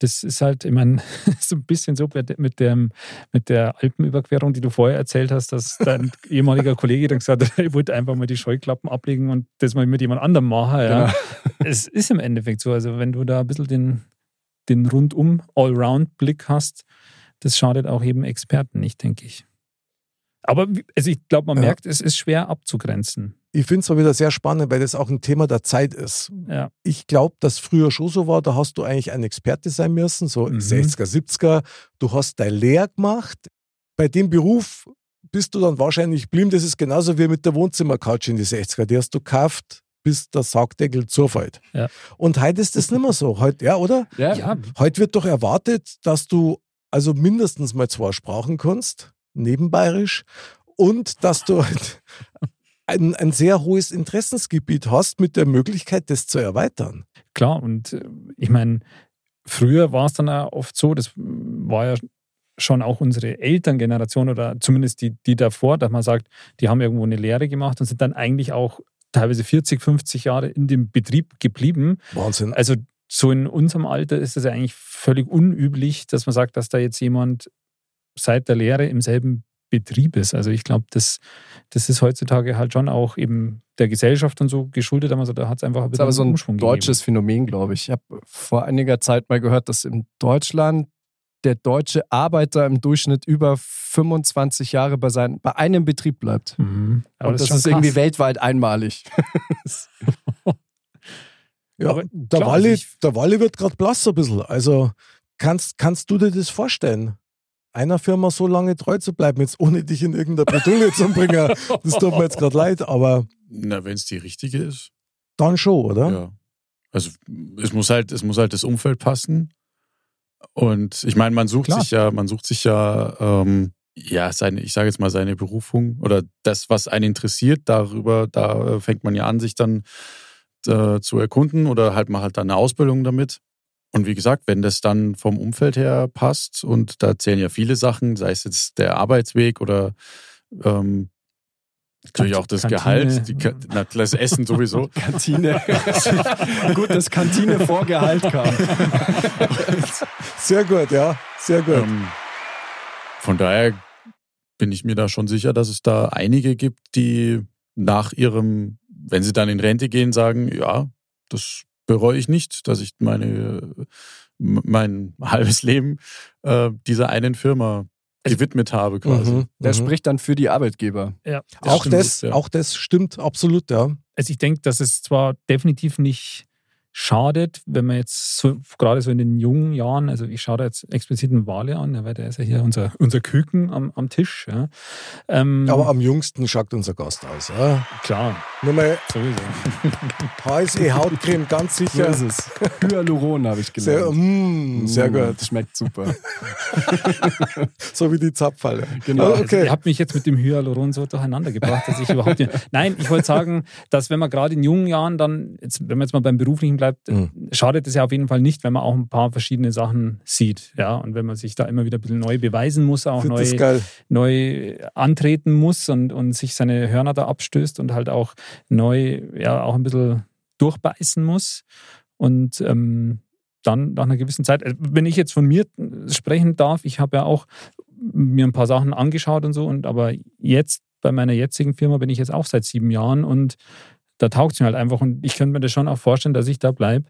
Das ist halt, ich meine, [laughs] so ein bisschen so mit dem, mit der Alpenüberquerung, die du vorher erzählt hast, dass dein [laughs] ehemaliger Kollege dann gesagt hat, [laughs] ich wollte einfach mal die Scheuklappen ablegen und das mal mit jemand anderem machen. Ja. Genau. Es ist im Endeffekt so. Also, wenn du da ein bisschen den, den rundum Allround-Blick hast, das schadet auch eben Experten nicht, denke ich. Aber also ich glaube, man Ja. merkt, es ist schwer abzugrenzen. Ich finde es mal wieder sehr spannend, weil das auch ein Thema der Zeit ist. Ja. Ich glaube, dass früher schon so war, da hast du eigentlich ein Experte sein müssen, so Mhm. 60er, 70er. Du hast deine Lehre gemacht. Bei dem Beruf bist du dann wahrscheinlich geblieben. Das ist genauso wie mit der Wohnzimmercouch in die 60er. Die hast du gekauft, bis der Sargdeckel zufällt. Ja. Und heute ist das nicht mehr so. Heute, ja, oder? Ja, Ja, Heute wird doch erwartet, dass du also mindestens mal zwei Sprachen kannst, neben Bayerisch, und dass du halt ein, ein sehr hohes Interessensgebiet hast mit der Möglichkeit, das zu erweitern. Klar, und äh, ich meine, früher war es dann auch oft so, das war ja schon auch unsere Elterngeneration oder zumindest die, die davor, dass man sagt, die haben irgendwo eine Lehre gemacht und sind dann eigentlich auch teilweise 40, 50 Jahre in dem Betrieb geblieben. Wahnsinn. Also so in unserem Alter ist es ja eigentlich völlig unüblich, dass man sagt, dass da jetzt jemand seit der Lehre im selben Betrieb ist. Also ich glaube, das, das ist heutzutage halt schon auch eben der Gesellschaft und so geschuldet, aber so, da hat es einfach ein Das ist aber so ein Umschwung deutsches Phänomen, glaube ich. Ich habe vor einiger Zeit mal gehört, dass in Deutschland der deutsche Arbeiter im Durchschnitt über 25 Jahre bei, sein, bei einem Betrieb bleibt. gegeben. Mhm. Aber Und das, schon ist irgendwie krass. weltweit einmalig. [laughs] Ja, Aber der, Walli, also der Walli wird gerade blass so ein bisschen. Also kannst, kannst du dir das vorstellen? Einer Firma so lange treu zu bleiben, jetzt ohne dich in irgendeine Bredouille zu bringen, das tut mir jetzt gerade leid, aber Na, wenn es die richtige ist. dann schon, oder? Ja. Also es muss halt, es muss halt das Umfeld passen. Und ich meine, man sucht Klar. sich ja, man sucht sich ja, ähm, ja, seine, ich sage jetzt mal seine Berufung oder das, was einen interessiert, darüber, da fängt man ja an, sich dann äh, zu erkunden oder halt mal halt dann eine Ausbildung damit. Und wie gesagt, wenn das dann vom Umfeld her passt und da zählen ja viele Sachen, sei es jetzt der Arbeitsweg oder ähm, natürlich auch das Kantine. Gehalt, die, na, das Essen [laughs] sowieso. Kantine. [laughs] gut, dass Kantine vor Gehalt kam. Sehr gut, ja, sehr gut. Ähm, von daher bin ich mir da schon sicher, dass es da einige gibt, die nach ihrem, wenn sie dann in Rente gehen, sagen, ja, das bereue ich nicht, dass ich meine, mein halbes Leben äh, dieser einen Firma gewidmet habe quasi. Mhm, Der mhm. spricht dann für die Arbeitgeber. Ja, auch, stimmt. das, ja. auch das stimmt absolut, ja. Also ich denke, dass es zwar definitiv nicht schadet, wenn man jetzt so, gerade so in den jungen Jahren, also ich schaue da jetzt explizit einen Wale an, weil der ist ja hier unser, unser Küken am, am Tisch. Ja. Ähm, Aber am jüngsten schaut unser Gast aus. Ja. klar, Nur mal sowieso. [laughs] HSE Hautcreme, ganz So sicher. ist es. Hyaluron habe ich Sehr, gelernt. mm, sehr Mm, gut. Schmeckt super. [laughs] So wie die Zapfhalle. Genau. Also Okay. ihr habt mich jetzt mit dem Hyaluron so durcheinander gebracht, dass ich überhaupt nicht. [laughs] Nein, ich wollte sagen, dass wenn man gerade in jungen Jahren dann, jetzt, wenn man jetzt mal beim Beruflichen bleibt, Mhm. schadet es ja auf jeden Fall nicht, wenn man auch ein paar verschiedene Sachen sieht. Ja, und wenn man sich da immer wieder ein bisschen neu beweisen muss, auch neu, neu antreten muss und, und sich seine Hörner da abstößt und halt auch neu, ja, auch ein bisschen durchbeißen muss. Und ähm, dann nach einer gewissen Zeit, also wenn ich jetzt von mir sprechen darf, ich habe ja auch mir ein paar Sachen angeschaut und so, und aber jetzt bei meiner jetzigen Firma bin ich jetzt auch seit sieben Jahren und da taugt es mir halt einfach und ich könnte mir das schon auch vorstellen, dass ich da bleibe,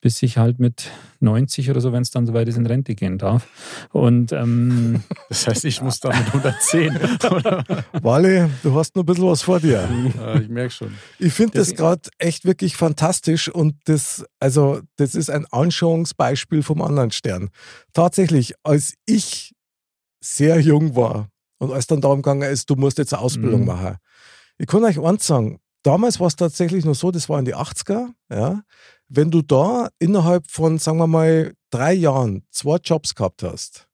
bis ich halt mit 90 oder so, wenn es dann soweit ist, in Rente gehen darf. Und ähm, [laughs] Das heißt, ich muss da mit 110. [laughs] oder? Wally, du hast noch ein bisschen was vor dir. Äh, ich merke schon. Ich finde das gerade echt wirklich fantastisch und das, also, das ist ein Anschauungsbeispiel vom anderen Stern. Tatsächlich, als ich sehr jung war und als dann darum gegangen ist, du musst jetzt eine Ausbildung Mhm. machen. Ich kann euch eins sagen, damals war es tatsächlich nur so, das war in die 80er, ja. Wenn du da innerhalb von, sagen wir mal, drei Jahren zwei Jobs gehabt hast,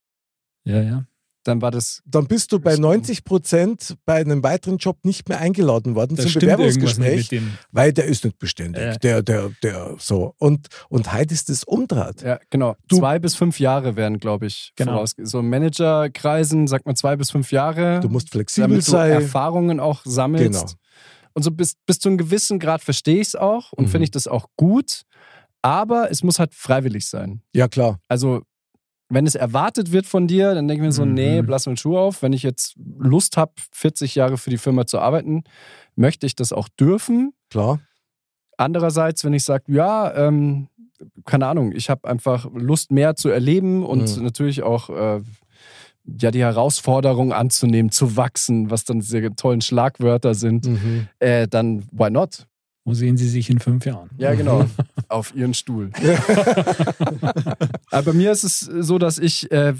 ja, ja. Dann war das. dann bist du bei Das- 90 Prozent bei einem weiteren Job nicht mehr eingeladen worden zum Bewerbungsgespräch weil der ist nicht beständig. Ja. Der, der, der, so. Und, und heute ist das umdraht. Ja, genau. Du- zwei bis fünf Jahre werden, glaube ich, Genau. voraus. So Managerkreisen sagt man zwei bis fünf Jahre. Du musst flexibel damit du sein. Erfahrungen auch sammelst. Genau. Und so bis, bis zu einem gewissen Grad verstehe ich es auch und Mhm. finde ich das auch gut. Aber es muss halt freiwillig sein. Ja, klar. Also, wenn es erwartet wird von dir, dann denke ich mir so, Mhm. nee, blass mir den Schuh auf. Wenn ich jetzt Lust habe, 40 Jahre für die Firma zu arbeiten, möchte ich das auch dürfen. Klar. Andererseits, wenn ich sage, ja, ähm, keine Ahnung, ich habe einfach Lust, mehr zu erleben und Mhm. natürlich auch äh, ja, die Herausforderung anzunehmen, zu wachsen, was dann diese tollen Schlagwörter sind, Mhm. äh, dann why not? Wo sehen Sie sich in fünf Jahren? Ja, genau. [laughs] Auf ihren Stuhl. [laughs] Aber bei mir ist es so, dass ich, äh,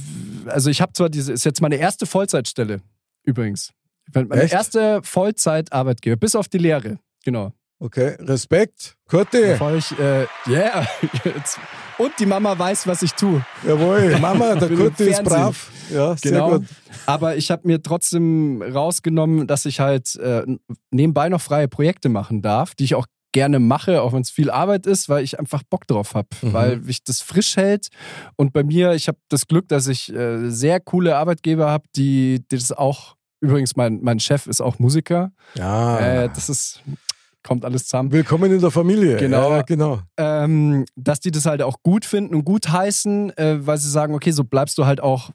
also ich habe zwar diese, ist jetzt meine erste Vollzeitstelle übrigens. Meine Echt? erste Vollzeitarbeitgeber, bis auf die Lehre. Genau. Okay, Respekt. Kurti. Bevor ich, äh, yeah. [laughs] Jetzt. Und die Mama weiß, was ich tue. Jawohl, Mama, der [laughs] Kurti ist brav. Ja, sehr Genau. gut. Aber ich habe mir trotzdem rausgenommen, dass ich halt äh, nebenbei noch freie Projekte machen darf, die ich auch gerne mache, auch wenn es viel Arbeit ist, weil ich einfach Bock drauf habe, Mhm. weil mich das frisch hält. Und bei mir, ich habe das Glück, dass ich äh, sehr coole Arbeitgeber habe, die, die das auch, übrigens mein, mein Chef ist auch Musiker. Ja. Äh, das ist, kommt alles zusammen. Willkommen in der Familie. Genau. Ja, genau. ähm, dass die das halt auch gut finden und gut heißen, äh, weil sie sagen, okay, so bleibst du halt auch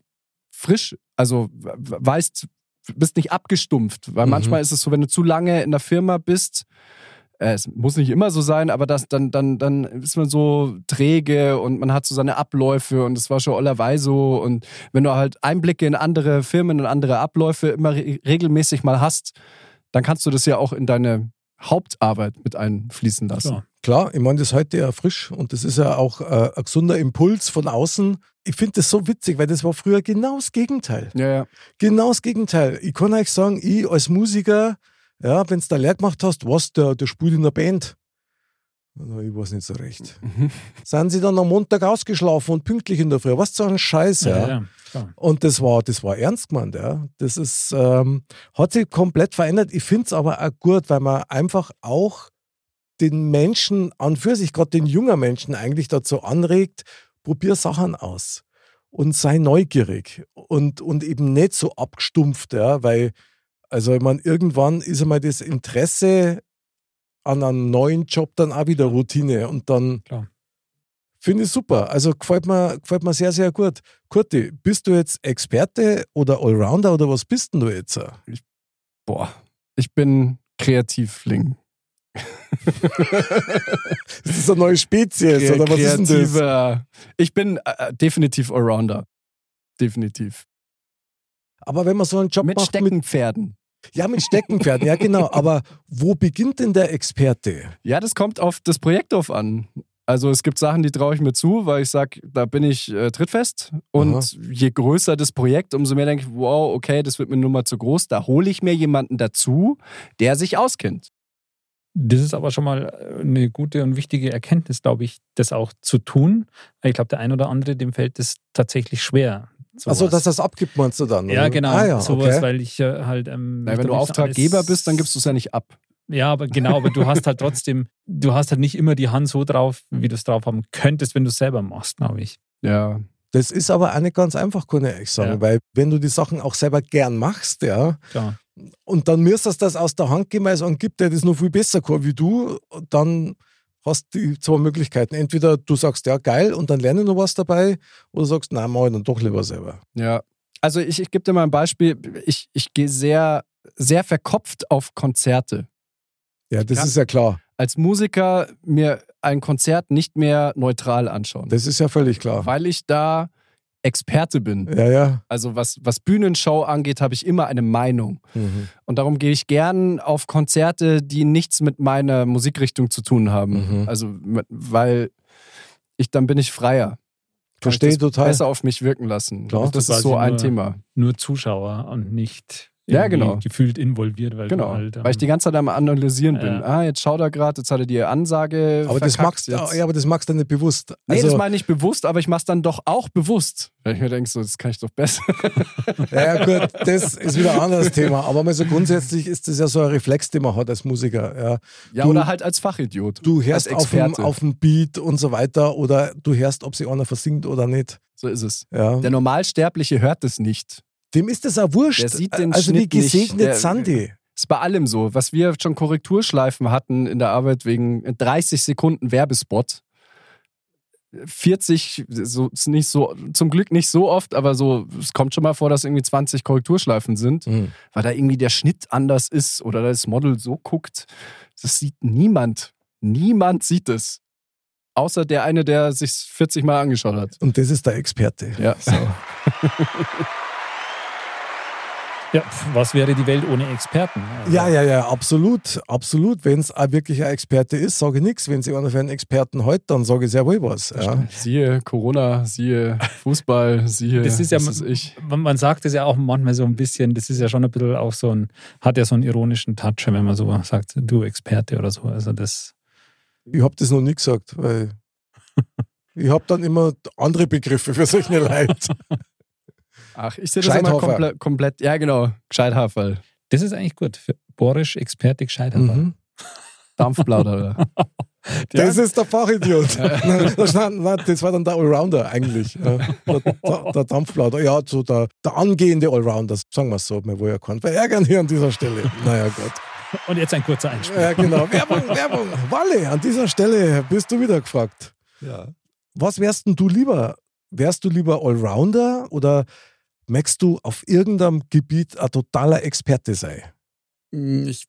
frisch. Also we- weißt, bist nicht abgestumpft. Weil Mhm. manchmal ist es so, wenn du zu lange in der Firma bist, äh, es muss nicht immer so sein, aber das, dann, dann, dann ist man so träge und man hat so seine Abläufe und es war schon allerweise so. Und wenn du halt Einblicke in andere Firmen und andere Abläufe immer re regelmäßig mal hast, dann kannst du das ja auch in deine Hauptarbeit mit einfließen lassen. Klar. Klar, ich meine, das ist heute ja frisch und das ist ja auch äh, ein gesunder Impuls von außen. Ich finde das so witzig, weil das war früher genau das Gegenteil. Ja, ja. Genau das Gegenteil. Ich kann euch sagen, ich als Musiker, ja, wenn du da Lehr gemacht hast, was, der, der spielt in der Band. Ich weiß nicht so recht. [laughs] Mhm. Sind sie dann am Montag ausgeschlafen und pünktlich in der Früh? Was so ein Scheiß, ja. Ja, ja. Und das war, das war ernst gemeint, ja. Das ist, ähm, hat sich komplett verändert. Ich finde es aber auch gut, weil man einfach auch den Menschen an für sich, gerade den jungen Menschen eigentlich dazu anregt, probier Sachen aus und sei neugierig und, und eben nicht so abgestumpft, ja, weil, also ich meine, irgendwann ist einmal das Interesse an einem neuen Job dann auch wieder Routine und dann Klar. finde ich super. Also gefällt mir, gefällt mir sehr, sehr gut. Kurti, bist du jetzt Experte oder Allrounder oder was bist denn du jetzt? Boah, ich bin Kreativling. [laughs] Ist das eine neue Spezies oder was ist denn das? Ich bin äh, definitiv Allrounder. Definitiv. Aber wenn man so einen Job Mit macht Steckenpferden. Ja, mit Steckenpferden, ja genau. Aber wo beginnt denn der Experte? Ja, das kommt auf das Projekt drauf an. Also es gibt Sachen, die traue ich mir zu, weil ich sage, da bin ich äh, trittfest. Und Aha. je größer das Projekt, umso mehr denke ich, wow, okay, das wird mir nun mal zu groß. Da hole ich mir jemanden dazu, der sich auskennt. Das ist aber schon mal eine gute und wichtige Erkenntnis, glaube ich, das auch zu tun. Ich glaube, der ein oder andere, dem fällt es tatsächlich schwer. Also, sowas. dass das abgibt, meinst du dann? ja, oder? genau, Ah, ja, sowas, okay. weil ich äh, halt. Ähm, ich wenn du Auftraggeber alles- bist, dann gibst du es ja nicht ab. Ja, aber genau, aber du hast halt [laughs] trotzdem, du hast halt nicht immer die Hand so drauf, wie du es drauf haben könntest, wenn du es selber machst, glaube ich. Ja. Das ist aber auch nicht ganz einfach, kann ich ehrlich sagen, Ja. weil wenn du die Sachen auch selber gern machst, ja, Klar. und dann müsstest du das aus der Hand geben, weil es einen gibt, der das noch viel besser kann wie du, dann hast du die zwei Möglichkeiten. Entweder du sagst, ja, geil, und dann lerne ich noch was dabei, oder sagst, nein, mach ich dann doch lieber selber. Ja. Also ich, ich gebe dir mal ein Beispiel. Ich, ich gehe sehr, sehr verkopft auf Konzerte. Ja, das ist ja klar. Als Musiker mir ein Konzert nicht mehr neutral anschauen. Das ist ja völlig klar. weil ich da Experte bin. Ja, ja. Also was, was Bühnenshow angeht, habe ich immer eine Meinung. Mhm. Und darum gehe ich gern auf Konzerte, die nichts mit meiner Musikrichtung zu tun haben. Mhm. Also weil ich dann bin ich freier. Verstehe ich das total. Besser auf mich wirken lassen. Klar. Und das Quasi ist so ein nur- Thema. Nur Zuschauer und nicht Ja, genau. gefühlt involviert, weil Genau. du halt. ähm, Weil ich die ganze Zeit am Analysieren bin. Ja. Ah, jetzt schaut er gerade, jetzt hat er die Ansage. Aber das magst, jetzt. ja, aber das magst du nicht bewusst. Nee, Also, das meine ich bewusst, aber ich mache es dann doch auch bewusst. Weil ich mir denke, so, das kann ich doch besser. [laughs] ja, gut, das ist wieder ein anderes Thema. Aber mal so grundsätzlich ist das ja so ein Reflex, den man hat als Musiker. Ja. Ja, Du- oder halt als Fachidiot. Du hörst auf dem, auf dem Beat und so weiter oder du hörst, ob sie einer versingt oder nicht. So ist es. Ja. Der Normalsterbliche hört es nicht. Dem ist das auch wurscht. Der sieht den also wie Schnitt gesegnet Der- die. Ist bei allem so. Was wir schon Korrekturschleifen hatten in der Arbeit wegen 30 Sekunden Werbespot. 40, so, nicht so, zum Glück nicht so oft, aber so, es kommt schon mal vor, dass irgendwie 20 Korrekturschleifen sind, Mhm. weil da irgendwie der Schnitt anders ist oder das Model so guckt. Das sieht niemand. Niemand sieht es. Außer der eine, der sich 40 Mal angeschaut hat. Und das ist der Experte. Ja. So. [laughs] ja, was wäre die Welt ohne Experten? Also, Ja, ja, ja, absolut. Absolut. Wenn es wirklich ein Experte ist, sage ich nichts. Wenn sich einer für einen Experten hält, dann sage ich sehr wohl was. Ja. Siehe Corona, siehe Fußball, [laughs] siehe Das ist ja, ich. Man, man sagt es ja auch manchmal so ein bisschen, das ist ja schon ein bisschen auch so ein, hat ja so einen ironischen Touch, wenn man so sagt, du Experte oder so. Also das, Ich habe das noch nie gesagt, weil [laughs] ich habe dann immer andere Begriffe für solche [laughs] Leute. Ach, ich sehe das immer Gescheithafer. komplett, ja genau, Gescheithafer. das ist eigentlich gut. Für Borisch, Experte, gescheiter. Mhm. Dampfplauderer. [laughs] Das ist der Fachidiot. [laughs] [laughs] Das, war dann der Allrounder eigentlich. Ja, Der, der, der Dampfplauder. Ja, so der, der angehende Allrounder, sagen wir es so. Wir wollen ja keinen verärgern hier an dieser Stelle. Naja, Gott. Und jetzt ein kurzer Einspieler. Ja, genau. Werbung, Werbung. Walle, an dieser Stelle bist du wieder gefragt. Ja. Was wärst denn du lieber? Wärst du lieber Allrounder oder möchtest du auf irgendeinem Gebiet ein totaler Experte sein? Mm, Ich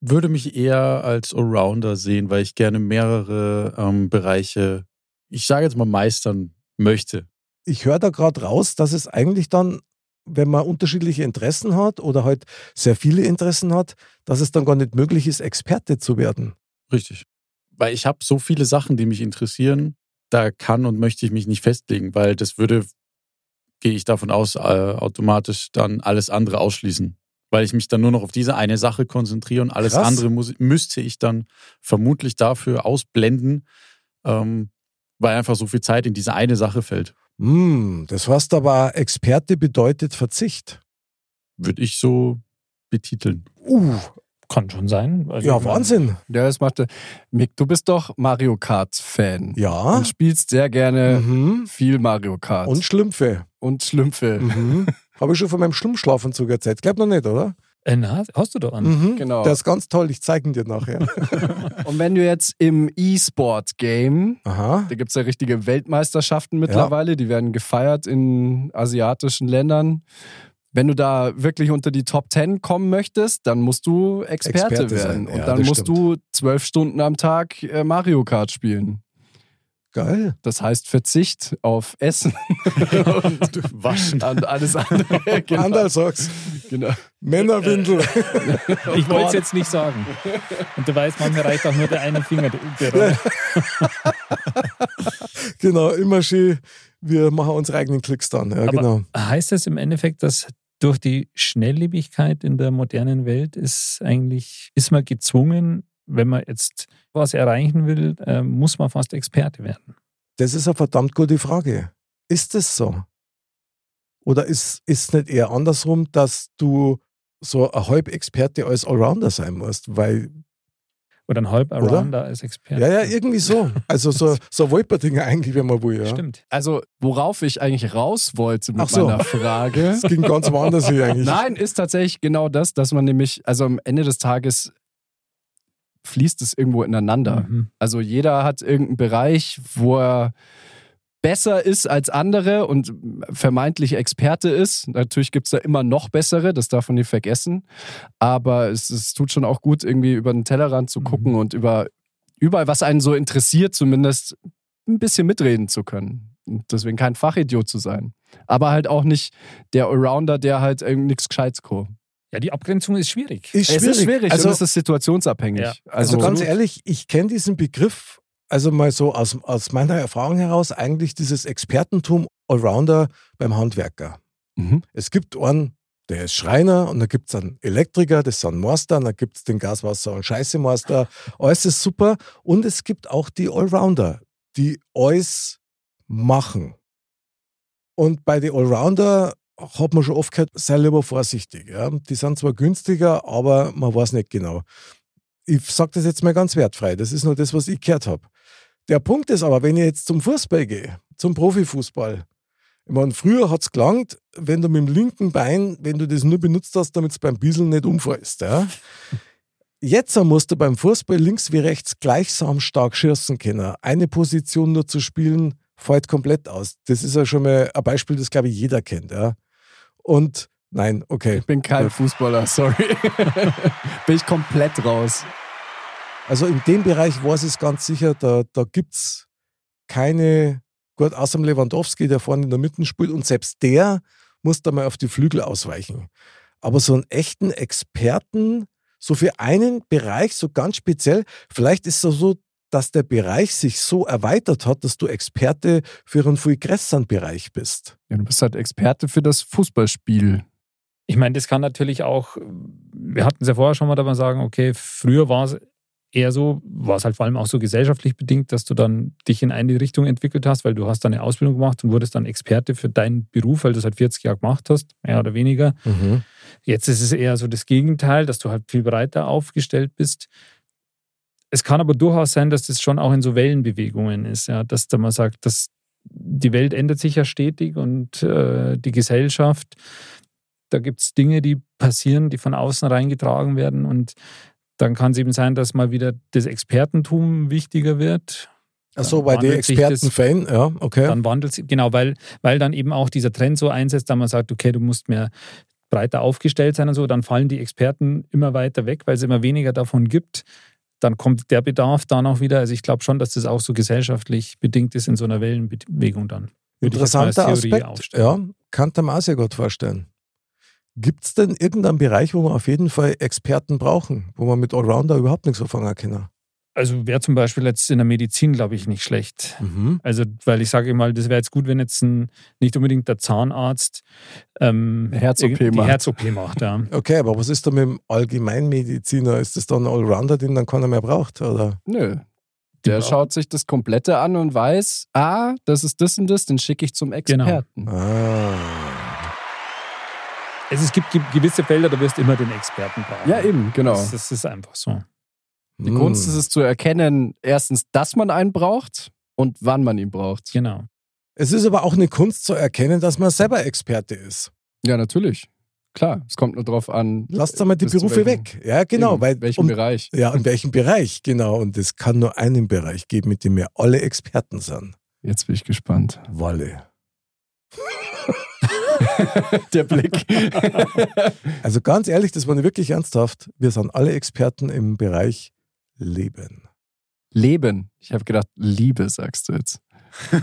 würde mich eher als Allrounder sehen, weil ich gerne mehrere ähm, Bereiche, ich sage jetzt mal, meistern möchte. ich höre da gerade raus, dass es eigentlich dann, wenn man unterschiedliche Interessen hat oder halt sehr viele Interessen hat, dass es dann gar nicht möglich ist, Experte zu werden. Richtig. Weil ich habe so viele Sachen, die mich interessieren, da kann und möchte ich mich nicht festlegen, weil das würde, gehe ich davon aus, äh, automatisch dann alles andere ausschließen. Weil ich mich dann nur noch auf diese eine Sache konzentriere und alles Krass. andere muss, müsste ich dann vermutlich dafür ausblenden, ähm, weil einfach so viel Zeit in diese eine Sache fällt. Hm, das heißt aber, Experte bedeutet Verzicht. Würde ich so betiteln. Uh, Kann schon sein. Also, ja, Wahnsinn. Ja, das macht er. Mick, du bist doch Mario Kart-Fan. Ja. Und spielst sehr gerne Mhm. viel Mario Kart. Und Schlümpfe. und Schlümpfe. Mhm. [laughs] Habe ich schon von meinem Schlummschlafanzug erzählt. Glaub noch nicht, oder? Äh, na, hast du doch an. Mhm. Genau. Das ist ganz toll. Ich zeige ihn dir nachher. [laughs] Und wenn du jetzt im E-Sport-Game, Aha. da gibt es ja richtige Weltmeisterschaften mittlerweile, die werden gefeiert in asiatischen Ländern. Wenn du da wirklich unter die Top 10 kommen möchtest, dann musst du Experte, Experte sein. werden. Und Ja, dann musst stimmt. du zwölf Stunden am Tag äh, Mario Kart spielen. Geil. Das heißt Verzicht auf Essen [laughs] und Waschen. und alles andere. [laughs] Genau. Anderl sag's. genau. Männerwindel. [laughs] Ich wollte es jetzt nicht sagen. Und du weißt, manchmal reicht auch nur der eine Finger. Der genau, immer schön. Wir machen unsere eigenen Klicks dann. Ja, Aber genau. heißt das im Endeffekt, dass durch die Schnelllebigkeit in der modernen Welt ist eigentlich, ist man gezwungen, wenn man jetzt was erreichen will, äh, muss man fast Experte werden. Das ist eine verdammt gute Frage. Ist das so? Oder ist es nicht eher andersrum, dass du so ein Halbexperte als Allrounder sein musst? Weil, Oder ein halb Arounder als Experte. ja, ja, irgendwie so. Also so, so Wolperdinger eigentlich, wenn man will. Ja. Stimmt. Also, worauf ich eigentlich raus wollte mit Ach so. meiner Frage. [laughs] Es ging ganz woanders hier eigentlich. Nein, ist tatsächlich genau das, dass man nämlich, also am Ende des Tages fließt es irgendwo ineinander. Mhm. Also jeder hat irgendeinen Bereich, wo er besser ist als andere und vermeintlich Experte ist. Natürlich gibt es da immer noch bessere, das darf man nicht vergessen. Aber es, es tut schon auch gut, irgendwie über den Tellerrand zu gucken und über überall, was einen so interessiert, zumindest ein bisschen mitreden zu können. Und deswegen kein Fachidiot zu sein. Aber halt auch nicht der Allrounder, der halt irgendwie nichts Gescheites kann. Ja, die Abgrenzung ist schwierig. Ist Es ist schwierig Also, und es ist situationsabhängig. Ja. also ganz ehrlich, ich kenne diesen Begriff, also mal so aus, aus meiner Erfahrung heraus, eigentlich dieses Expertentum Allrounder beim Handwerker. Mhm. Es gibt einen, der ist Schreiner und dann gibt es einen Elektriker, das ist ein Meister, und dann gibt es den Gaswasser- und Scheißemeister. Alles ist super. Und es gibt auch die Allrounder, die alles machen. Und bei den Allrounder hat man schon oft gehört, sei lieber vorsichtig. Ja? Die sind zwar günstiger, aber man weiß nicht genau. Ich sage das jetzt mal ganz wertfrei. Das ist nur das, was ich gehört habe. Der Punkt ist aber, wenn ich jetzt zum Fußball gehe, zum Profifußball, ich meine, früher hat es gelangt, wenn du mit dem linken Bein, wenn du das nur benutzt hast, damit es beim Bieseln nicht umfällst. Ja? Jetzt musst du beim Fußball links wie rechts gleichsam stark schießen können. Eine Position nur zu spielen, fällt komplett aus. Das ist ja schon mal ein Beispiel, das glaube ich jeder kennt. Ja? Und nein, okay. Ich bin kein Fußballer, sorry. [laughs] bin ich komplett raus. Also in dem Bereich weiß ich es ganz sicher, da, da gibt es keine, gut, außer dem Lewandowski, der vorne in der Mitte spielt und selbst der muss da mal auf die Flügel ausweichen. Aber so einen echten Experten, so für einen Bereich, so ganz speziell, vielleicht ist es so, dass der Bereich sich so erweitert hat, dass du Experte für einen viel größeren Bereich bist. Ja, du bist halt Experte für das Fußballspiel. Ich meine, das kann natürlich auch, wir hatten es ja vorher schon mal, da man sagen, okay, früher war es eher so, war es halt vor allem auch so gesellschaftlich bedingt, dass du dann dich in eine Richtung entwickelt hast, weil du hast dann eine Ausbildung gemacht und wurdest dann Experte für deinen Beruf, weil du es halt 40 Jahre gemacht hast, mehr oder weniger. Jetzt ist es eher so das Gegenteil, dass du halt viel breiter aufgestellt bist. Es kann aber durchaus sein, dass das schon auch in so Wellenbewegungen ist, ja, dass da man sagt, dass die Welt ändert sich ja stetig und äh, die Gesellschaft, da gibt es Dinge, die passieren, die von außen reingetragen werden und dann kann es eben sein, dass mal wieder das Expertentum wichtiger wird. Achso, Dann bei den Experten-Fan, ja, okay. Dann wandelt sich, genau, weil, weil dann eben auch dieser Trend so einsetzt, da man sagt, okay, du musst mehr breiter aufgestellt sein und so, dann fallen die Experten immer weiter weg, weil es immer weniger davon gibt. Dann kommt der Bedarf dann auch wieder. Also ich glaube schon, dass das auch so gesellschaftlich bedingt ist in so einer Wellenbewegung dann. Interessanter Theorie Aspekt, aufstellen. ja, kann man auch sehr gut vorstellen. Gibt es denn irgendeinen Bereich, wo wir auf jeden Fall Experten brauchen, wo man mit Allrounder überhaupt nichts anfangen kann? Also wäre zum Beispiel jetzt in der Medizin, glaube ich, nicht schlecht. Mhm. Also, weil ich sage mal, das wäre jetzt gut, wenn jetzt ein, nicht unbedingt der Zahnarzt ähm, Herz-OP die macht. Herz-OP macht, ja. [laughs] Okay, aber was ist da mit dem Allgemeinmediziner? Ist das dann ein Allrounder, den dann keiner mehr braucht? Oder? Nö. Der brauchen- schaut sich das Komplette an und weiß, ah, das ist das und das, den schicke ich zum Experten. Ah. Also es gibt ge- gewisse Felder, da wirst du immer den Experten brauchen. Ja, eben, genau. Das, das ist einfach so. Die Kunst ist es zu erkennen, erstens, dass man einen braucht und wann man ihn braucht. Genau. Es ist aber auch eine Kunst zu erkennen, dass man selber Experte ist. Ja, natürlich. Klar, es kommt nur drauf an. Lasst einmal die Berufe weg. Ja, genau. Eben, weil, welchem um, Bereich. ja, in welchem Bereich, genau. Und es kann nur einen Bereich geben, mit dem wir alle Experten sind. Jetzt bin ich gespannt. Wolle. [laughs] Der Blick. [laughs] Also ganz ehrlich, das war nicht wirklich ernsthaft. Wir sind alle Experten im Bereich Leben. Leben. Ich habe gedacht, Liebe, sagst du jetzt. [laughs]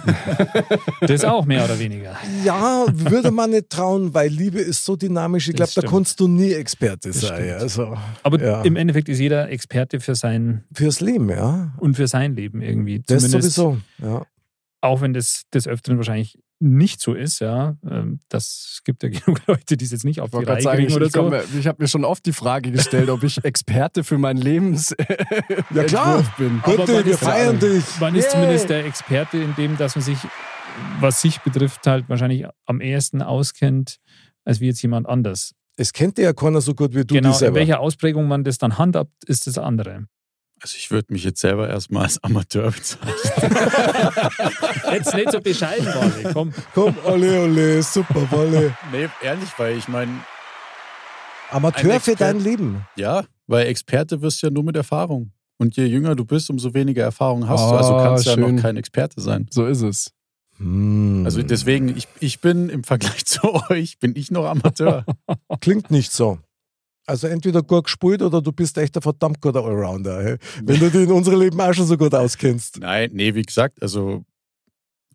Das auch mehr oder weniger. Ja, würde man nicht trauen, weil Liebe ist so dynamisch. Ich glaube, da kannst du nie Experte Das sein. Also Aber Ja. im Endeffekt ist jeder Experte für sein fürs Leben, ja. und für sein Leben irgendwie. Das Zumindest, sowieso. Ja. Auch wenn das des Öfteren wahrscheinlich nicht so ist, ja. Ähm, Das gibt ja [laughs] genug Leute, die es jetzt nicht auf Ich die wollte Reihe gerade sagen, kriegen ich, oder ich, so. ich habe mir schon oft die Frage gestellt, ob ich [laughs] Experte für mein Lebens [laughs] Ja, klar. Bin. Aber Bitte, man wir ist- feiern dich. Man ist Yay. zumindest der Experte in dem, dass man sich, was sich betrifft, halt wahrscheinlich am ehesten auskennt, als wie jetzt jemand anders. Es kennt ja keiner so gut wie du genau, dich in selber. welcher Ausprägung man das dann handhabt, ist das andere. Also ich würde mich jetzt selber erstmal als Amateur bezeichnen. [laughs] Jetzt nicht so bescheiden, Wally, komm. Komm, ole, ole, super, Wolle. nee, ehrlich, weil ich meine, Amateur für dein Leben. ja, weil Experte wirst du ja nur mit Erfahrung. Und je jünger du bist, umso weniger Erfahrung hast du. Oh, Also kannst du ja noch kein Experte sein. So ist es. Hm. Also deswegen, ich, ich bin im Vergleich [laughs] zu euch, bin ich noch Amateur. Klingt nicht so. Also entweder gut gespielt oder du bist echt ein verdammt guter Allrounder. Hey? Wenn du dich in unserem Leben auch schon so gut auskennst. Nein, nee, wie gesagt, also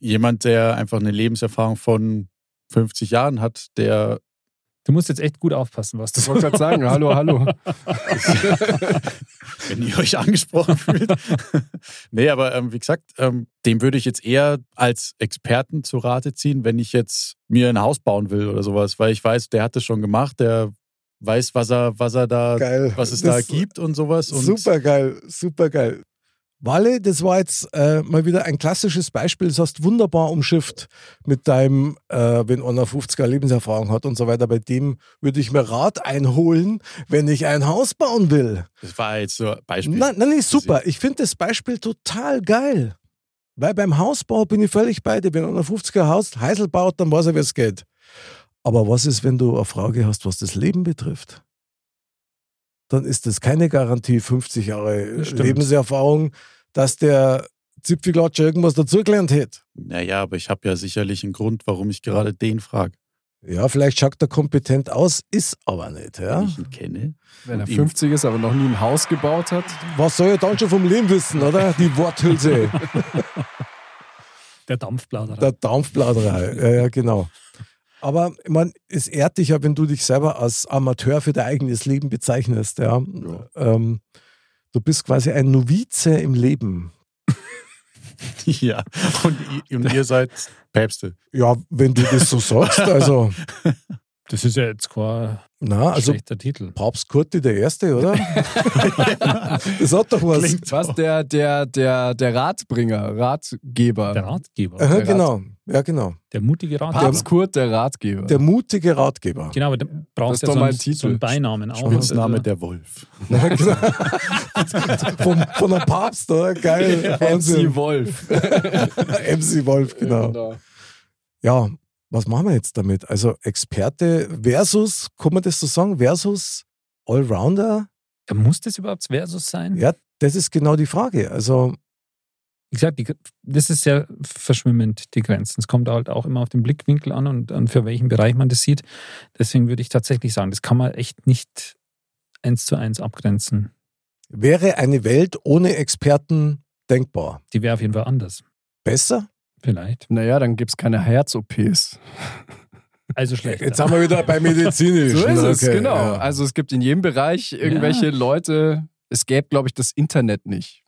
jemand, der einfach eine Lebenserfahrung von 50 Jahren hat, der Du musst jetzt echt gut aufpassen, was du Ich wollte gerade [laughs] sagen, hallo, hallo. [laughs] wenn ihr euch angesprochen fühlt. [laughs] nee, aber ähm, wie gesagt, ähm, dem würde ich jetzt eher als Experten zu Rate ziehen, wenn ich jetzt mir ein Haus bauen will oder sowas, weil ich weiß, der hat das schon gemacht, der weiß, was er, was er da, Geil. was es Das- da gibt und sowas. Und Super geil, super geil. Walle, das war jetzt äh, mal wieder ein klassisches Beispiel. Das hast wunderbar umschifft mit deinem, äh, wenn einer 50er Lebenserfahrung hat und so weiter. Bei dem würde ich mir Rat einholen, wenn ich ein Haus bauen will. Das war jetzt so ein Beispiel. Nein, nein, nee, super. Ich finde das Beispiel total geil. Weil beim Hausbau bin ich völlig bei dir. Wenn einer 50er Haus Heisel baut, dann weiß er, wie es geht. Aber was ist, wenn du eine Frage hast, was das Leben betrifft? Dann ist das keine Garantie, 50 Jahre stimmt. Lebenserfahrung, dass der Zipfelklatscher irgendwas dazugelernt hätte. Naja, aber ich habe ja sicherlich einen Grund, warum ich gerade den frage, Ja, vielleicht schaut er kompetent aus, ist aber nicht. Ja? wenn ich ihn kenne. Wenn er Und ihm- 50 ist, aber noch nie ein Haus gebaut hat. Was soll er dann schon vom Leben wissen, oder? Die Worthülse. [laughs] Der Dampfplauderer. Der Dampfplauderei, ja, ja, genau. Aber ich meine, es ehrt dich ja, wenn du dich selber als Amateur für dein eigenes Leben bezeichnest. Ja. Ähm, du bist quasi ein Novize im Leben. [laughs] ja, und, und ihr seid Päpste. Ja, wenn du das so sagst. Also, [laughs] Das ist ja jetzt kein na, also schlechter Titel. Papst Kurti der Erste, oder? [laughs] das hat doch was. Klingt Was? Der, der, der, der Ratbringer, Ratgeber. Der Ratgeber. Aha, der genau, ja, genau. Der mutige Ratgeber. Papst Kurt, der Ratgeber. Der mutige Ratgeber. Genau, aber da Das brauchst du doch ja so, einen- so Titel. einen Beinamen auch. Spitzname Also, der Wolf. Ja, genau. [laughs] von, von einem Papst, oder? Geil. MC. Wolf. [laughs] MC Wolf, genau. Ja, was machen wir jetzt damit? Also Experte versus, kann man das so sagen, versus Allrounder? Ja, muss das überhaupt Versus sein? Ja, das ist genau die Frage. Also, Wie gesagt, die, das ist sehr verschwimmend, die Grenzen. Es kommt halt auch immer auf den Blickwinkel an und, und für welchen Bereich man das sieht. Deswegen würde ich tatsächlich sagen, das kann man echt nicht eins zu eins abgrenzen. wäre eine Welt ohne Experten denkbar? Die wäre auf jeden Fall anders. Besser? Vielleicht. Naja, dann gibt es keine Herz-OPs. Also schlecht. Jetzt haben wir wieder bei medizinisch. So ist es, Okay, genau. ja. Also es gibt in jedem Bereich irgendwelche Leute, es gäbe, glaube ich, das Internet nicht.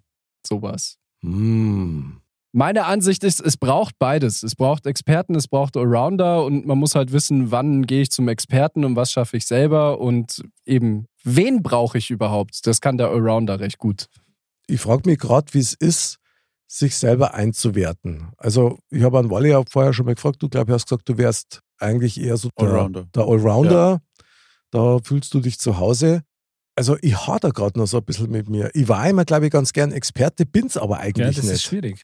Sowas. Hm. Meine Ansicht ist, es braucht beides. Es braucht Experten, es braucht Allrounder und man muss halt wissen, wann gehe ich zum Experten und was schaffe ich selber und eben, wen brauche ich überhaupt? Das kann der Allrounder recht gut. Ich frage mich gerade, wie es ist, sich selber einzuwerten. Also, ich habe an Wally ja vorher schon mal gefragt, du glaube, du hast gesagt, du wärst eigentlich eher so der Allrounder. der Allrounder. Da fühlst du dich zu Hause. Also, ich hader gerade noch so ein bisschen mit mir. Ich war immer, glaube ich, ganz gern Experte, bin's aber ja, eigentlich das ist nicht. schwierig.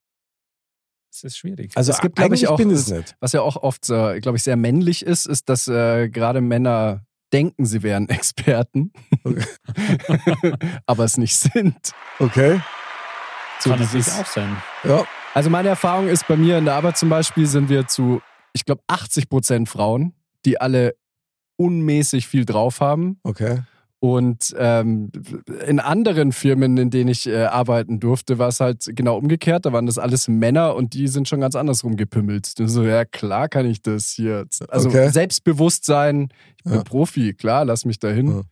Das ist schwierig. Also, Es gibt, glaub ich, eigentlich auch bin ich es das- nicht. Was ja auch oft, glaube ich, sehr männlich ist, ist, dass äh, gerade Männer denken, sie wären [laughs] Experten, Okay. [laughs] aber es nicht sind. Okay. So kann natürlich auch sein. Ja. Also meine Erfahrung ist, bei mir in der Arbeit zum Beispiel sind wir zu, ich glaube, 80 Prozent Frauen, die alle unmäßig viel drauf haben. Okay. Und ähm, in anderen Firmen, in denen ich äh, arbeiten durfte, war es halt genau umgekehrt. Da waren das alles Männer und die sind schon ganz anders rumgepümmelt. Und so, ja, klar kann ich das hier. Also Okay. Selbstbewusstsein, ich bin Ja. Profi, klar, lass mich dahin.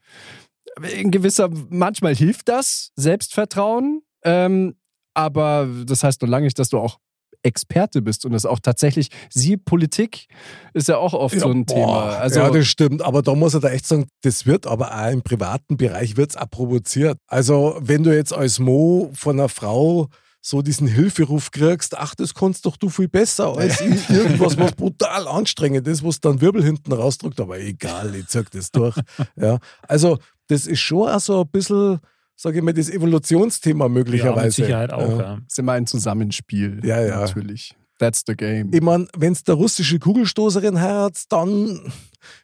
In gewisser, manchmal hilft das, Selbstvertrauen. Ähm, aber das heißt noch lange nicht, dass du auch Experte bist und das auch tatsächlich, sie Politik ist ja auch oft so ein boah, Thema. Also ja, das stimmt. Aber da muss er da echt sagen, das wird aber auch im privaten Bereich wird's auch provoziert. Also, wenn du jetzt als Mo von einer Frau so diesen Hilferuf kriegst, ach, das kannst doch du viel besser als [laughs] ich. Irgendwas, was brutal anstrengend ist, was dann Wirbel hinten rausdrückt, aber egal, ich zieh das durch. Ja. Also, das ist schon auch so ein bisschen, sage ich mal, das Evolutionsthema Ja, mit möglicherweise. Sicherheit auch. Ja. Ja. ist immer ein Zusammenspiel. Ja, ja. Natürlich. That's the game. Ich meine, wenn es der russische Kugelstoßerin heiratet, dann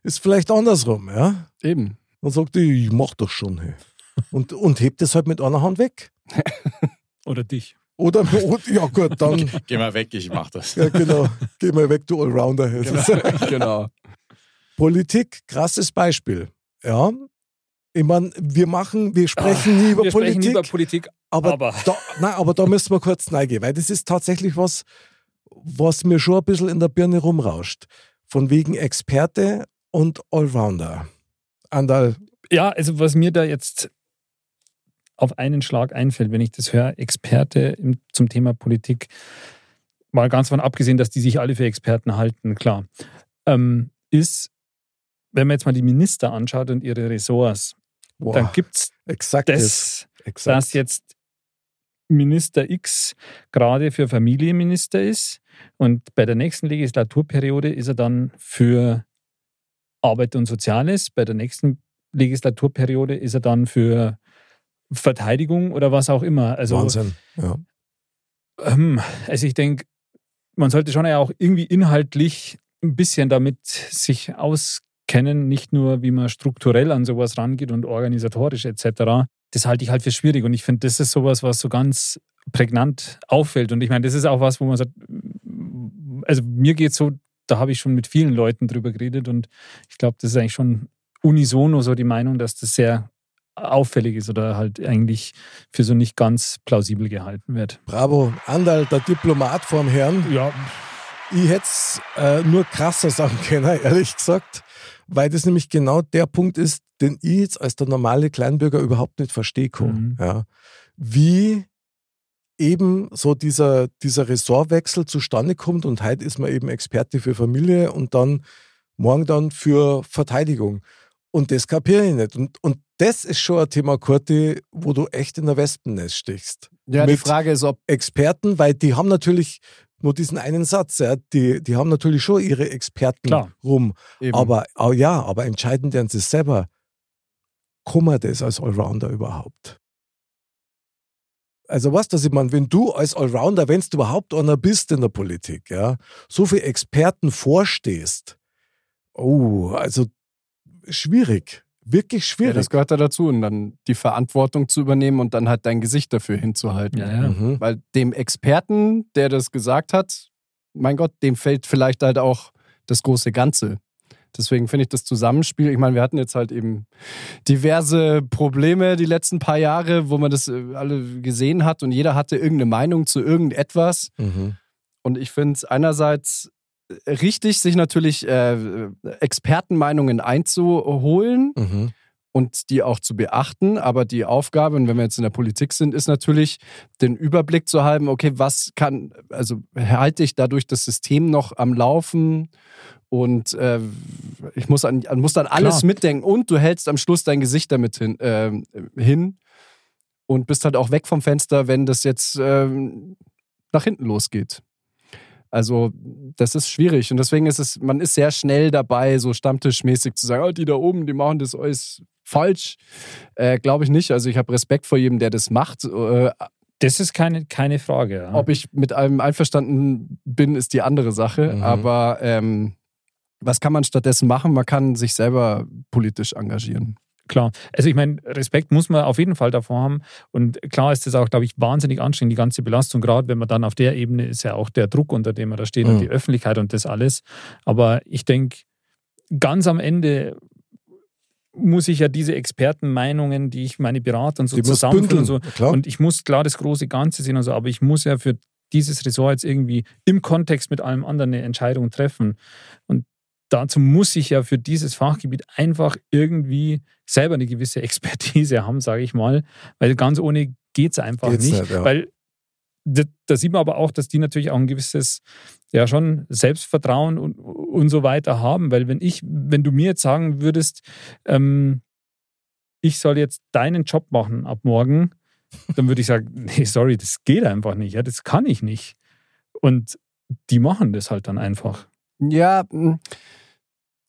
ist vielleicht andersrum, ja. Eben. Dann sagt die, ich mach das schon. Hey. Und, und hebt es halt mit einer Hand weg. [laughs] Oder dich. Oder, ja gut, dann, [laughs] Geh mal weg, ich mach das. ja genau, geh mal weg, du Allrounder. ist- [laughs] genau. Politik, krasses Beispiel. Ja, ich meine, wir machen, wir sprechen nie über Wir Politik, sprechen nie über Politik, aber, aber- Da, nein, aber da müssen wir kurz reingehen, weil das ist tatsächlich was, was mir schon ein bisschen in der Birne rumrauscht. Von wegen Experte und Allrounder. Andal, Ja, also was mir da jetzt auf einen Schlag einfällt, wenn ich das höre, Experte im, zum Thema Politik, mal ganz von abgesehen, dass die sich alle für Experten halten, klar, ähm, ist, wenn man jetzt mal die Minister anschaut und ihre Ressorts, boah, dann gibt es das. Exakt. dass jetzt Minister X gerade für Familienminister ist und bei der nächsten Legislaturperiode ist er dann für Arbeit und Soziales, bei der nächsten Legislaturperiode ist er dann für Verteidigung oder was auch immer. Also, Wahnsinn. Ja. ähm, also ich denke, man sollte schon ja auch irgendwie inhaltlich ein bisschen damit sich auskennen, nicht nur wie man strukturell an sowas rangeht und organisatorisch etc. Das halte ich halt für schwierig und ich finde, das ist sowas, was so ganz prägnant auffällt und ich meine, das ist auch was, wo man sagt, also mir geht so, da habe ich schon mit vielen Leuten drüber geredet und ich glaube, das ist eigentlich schon unisono so die Meinung, dass das sehr auffällig ist oder halt eigentlich für so nicht ganz plausibel gehalten wird. Bravo. Andal, der Diplomat vorm Herrn. Ja, Ich hätte es äh, nur krasser sagen [laughs] können, ehrlich gesagt, weil das nämlich genau der Punkt ist, den ich jetzt als der normale Kleinbürger überhaupt nicht verstehe. Mhm. Ja. Wie eben so dieser, dieser Ressortwechsel zustande kommt und heute ist man eben Experte für Familie und dann morgen dann für Verteidigung. Und das kapiere ich nicht. Und, und das ist schon ein Thema, Kurti, wo du echt in der Wespennest stichst. Ja, die Mit- Frage ist, ob Experten, weil die haben natürlich nur diesen einen Satz, ja, die, die haben natürlich schon ihre Experten Klar. rum. eben. Aber oh ja, aber entscheiden deren sie selber, man das als Allrounder überhaupt? Also was ich meine, wenn du als Allrounder, wenn du überhaupt einer bist in der Politik, ja, so viele Experten vorstehst, oh, also schwierig, wirklich ja, schwierig. das gehört da dazu. Und dann die Verantwortung zu übernehmen und dann halt dein Gesicht dafür hinzuhalten. ja, ja. mhm. Weil dem Experten, der das gesagt hat, mein Gott, dem fällt vielleicht halt auch das große Ganze. Deswegen finde ich das Zusammenspiel, ich meine, wir hatten jetzt halt eben diverse Probleme die letzten paar Jahre, wo man das äh, alle gesehen hat und jeder hatte irgendeine Meinung zu irgendetwas. Mhm. Und ich finde es einerseits richtig, sich natürlich äh, Expertenmeinungen einzuholen Mhm. und die auch zu beachten. Aber die Aufgabe, und wenn wir jetzt in der Politik sind, ist natürlich, den Überblick zu haben, okay, was kann, also halte ich dadurch das System noch am Laufen und äh, ich muss, an, muss dann alles Klar. mitdenken und du hältst am Schluss dein Gesicht damit hin, äh, hin und bist halt auch weg vom Fenster, wenn das jetzt ähm, nach hinten losgeht. Also, das ist schwierig und deswegen ist es, man ist sehr schnell dabei, so stammtischmäßig zu sagen, oh, die da oben, die machen das alles falsch. Äh, Glaube ich nicht. Also, ich habe Respekt vor jedem, der das macht. Äh, Das ist keine, keine Frage. Ja. ob ich mit allem einverstanden bin, ist die andere Sache. Mhm. Aber ähm, was kann man stattdessen machen? Man kann sich selber politisch engagieren. Klar. Also ich meine, Respekt muss man auf jeden Fall davor haben. Und klar ist das auch, glaube ich, wahnsinnig anstrengend, die ganze Belastung, gerade wenn man dann auf der Ebene ist ja auch der Druck, unter dem man da steht und Mhm. die Öffentlichkeit und das alles. Aber ich denke, ganz am Ende muss ich ja diese Expertenmeinungen, die ich meine Berater und so zusammenführen und so. klar. Und ich muss klar das große Ganze sehen und so, aber ich muss ja für dieses Ressort jetzt irgendwie im Kontext mit allem anderen eine Entscheidung treffen. Und dazu muss ich ja für dieses Fachgebiet einfach irgendwie selber eine gewisse Expertise haben, sage ich mal, weil ganz ohne geht es einfach Geht's nicht. nicht, ja. Weil da, da sieht man aber auch, dass die natürlich auch ein gewisses, ja schon Selbstvertrauen und, und so weiter haben. Weil wenn ich, wenn du mir jetzt sagen würdest, ähm, ich soll jetzt deinen Job machen ab morgen, dann würde ich sagen, [laughs] nee, sorry, das geht einfach nicht. Ja, das kann ich nicht. Und die machen das halt dann einfach. Ja, mh.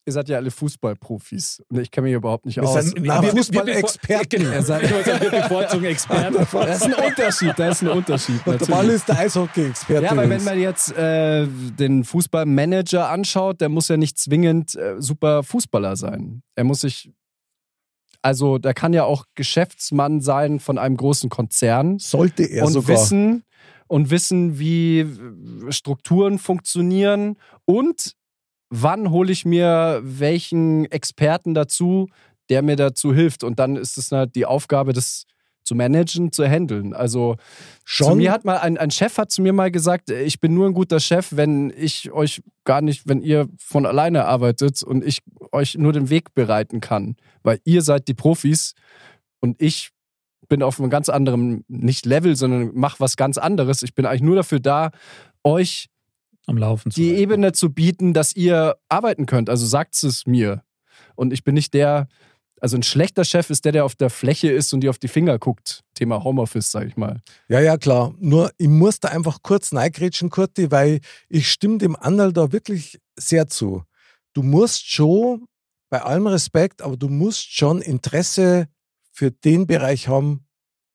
ihr seid ja alle Fußballprofis und ich kenne mich überhaupt nicht Wir aus. sind Na, wir- wir- Fußball-Experten. Genau, wir bevorzugen Experten. [laughs] Das ist ein Unterschied, da ist ein Unterschied. Und der. Ball ist der Eishockey-Experte. Ja, weil wenn man jetzt äh, den Fußballmanager anschaut, der muss ja nicht zwingend äh, super Fußballer sein. Er muss sich, also der kann ja auch Geschäftsmann sein von einem großen Konzern Sollte er und sogar. wissen und wissen, wie äh, Strukturen funktionieren und wann hole ich mir welchen Experten dazu, der mir dazu hilft. Und dann ist es halt die Aufgabe, das zu managen, zu handeln. Also schon. mir hat mal ein, ein Chef hat zu mir mal gesagt, ich bin nur ein guter Chef, wenn ich euch gar nicht, wenn ihr von alleine arbeitet und ich euch nur den Weg bereiten kann, weil ihr seid die Profis und ich bin auf einem ganz anderen nicht Level, sondern mache was ganz anderes. Ich bin eigentlich nur dafür da, euch Am Laufen zu die halten. Ebene zu bieten, dass ihr arbeiten könnt. Also sagt es mir. Und ich bin nicht der, also ein schlechter Chef ist der, der auf der Fläche ist und dir auf die Finger guckt. Thema Homeoffice, sag ich mal. Ja, ja, klar. Nur, ich muss da einfach kurz reingrätschen, Kurti, weil ich stimme dem Anderl da wirklich sehr zu. Du musst schon, bei allem Respekt, aber du musst schon Interesse für den Bereich haben,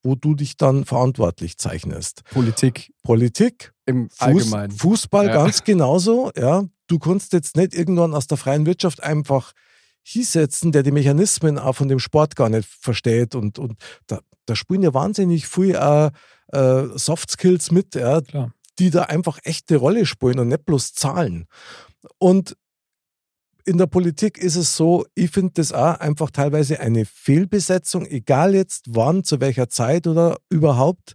wo du dich dann verantwortlich zeichnest. Politik Politik, im Fuß, Allgemeinen. Fußball Ja. ganz [laughs] genauso. Ja. Du kannst jetzt nicht irgendwann aus der freien Wirtschaft einfach hinsetzen, der die Mechanismen auch von dem Sport gar nicht versteht. Und, und da, da spielen ja wahnsinnig viel auch, äh, Soft Skills mit, ja, die da einfach echte Rolle spielen und nicht bloß Zahlen. Und in der Politik ist es so, ich finde das auch einfach teilweise eine Fehlbesetzung, egal jetzt wann, zu welcher Zeit oder überhaupt,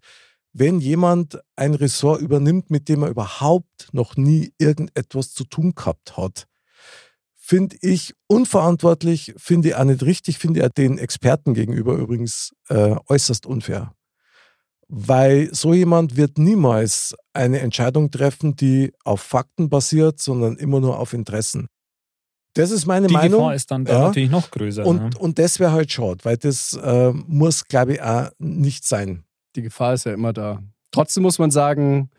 wenn jemand ein Ressort übernimmt, mit dem er überhaupt noch nie irgendetwas zu tun gehabt hat. Finde ich unverantwortlich, finde ich auch nicht richtig, finde ich auch den Experten gegenüber übrigens äh, äußerst unfair. Weil so jemand wird niemals eine Entscheidung treffen, die auf Fakten basiert, sondern immer nur auf Interessen. Das ist meine Die Meinung. Gefahr ist dann da Ja. natürlich noch größer. und, ne? und das wäre halt schade, weil das äh, muss, glaube ich, auch nicht sein. Die Gefahr ist ja immer da. Trotzdem muss man sagen,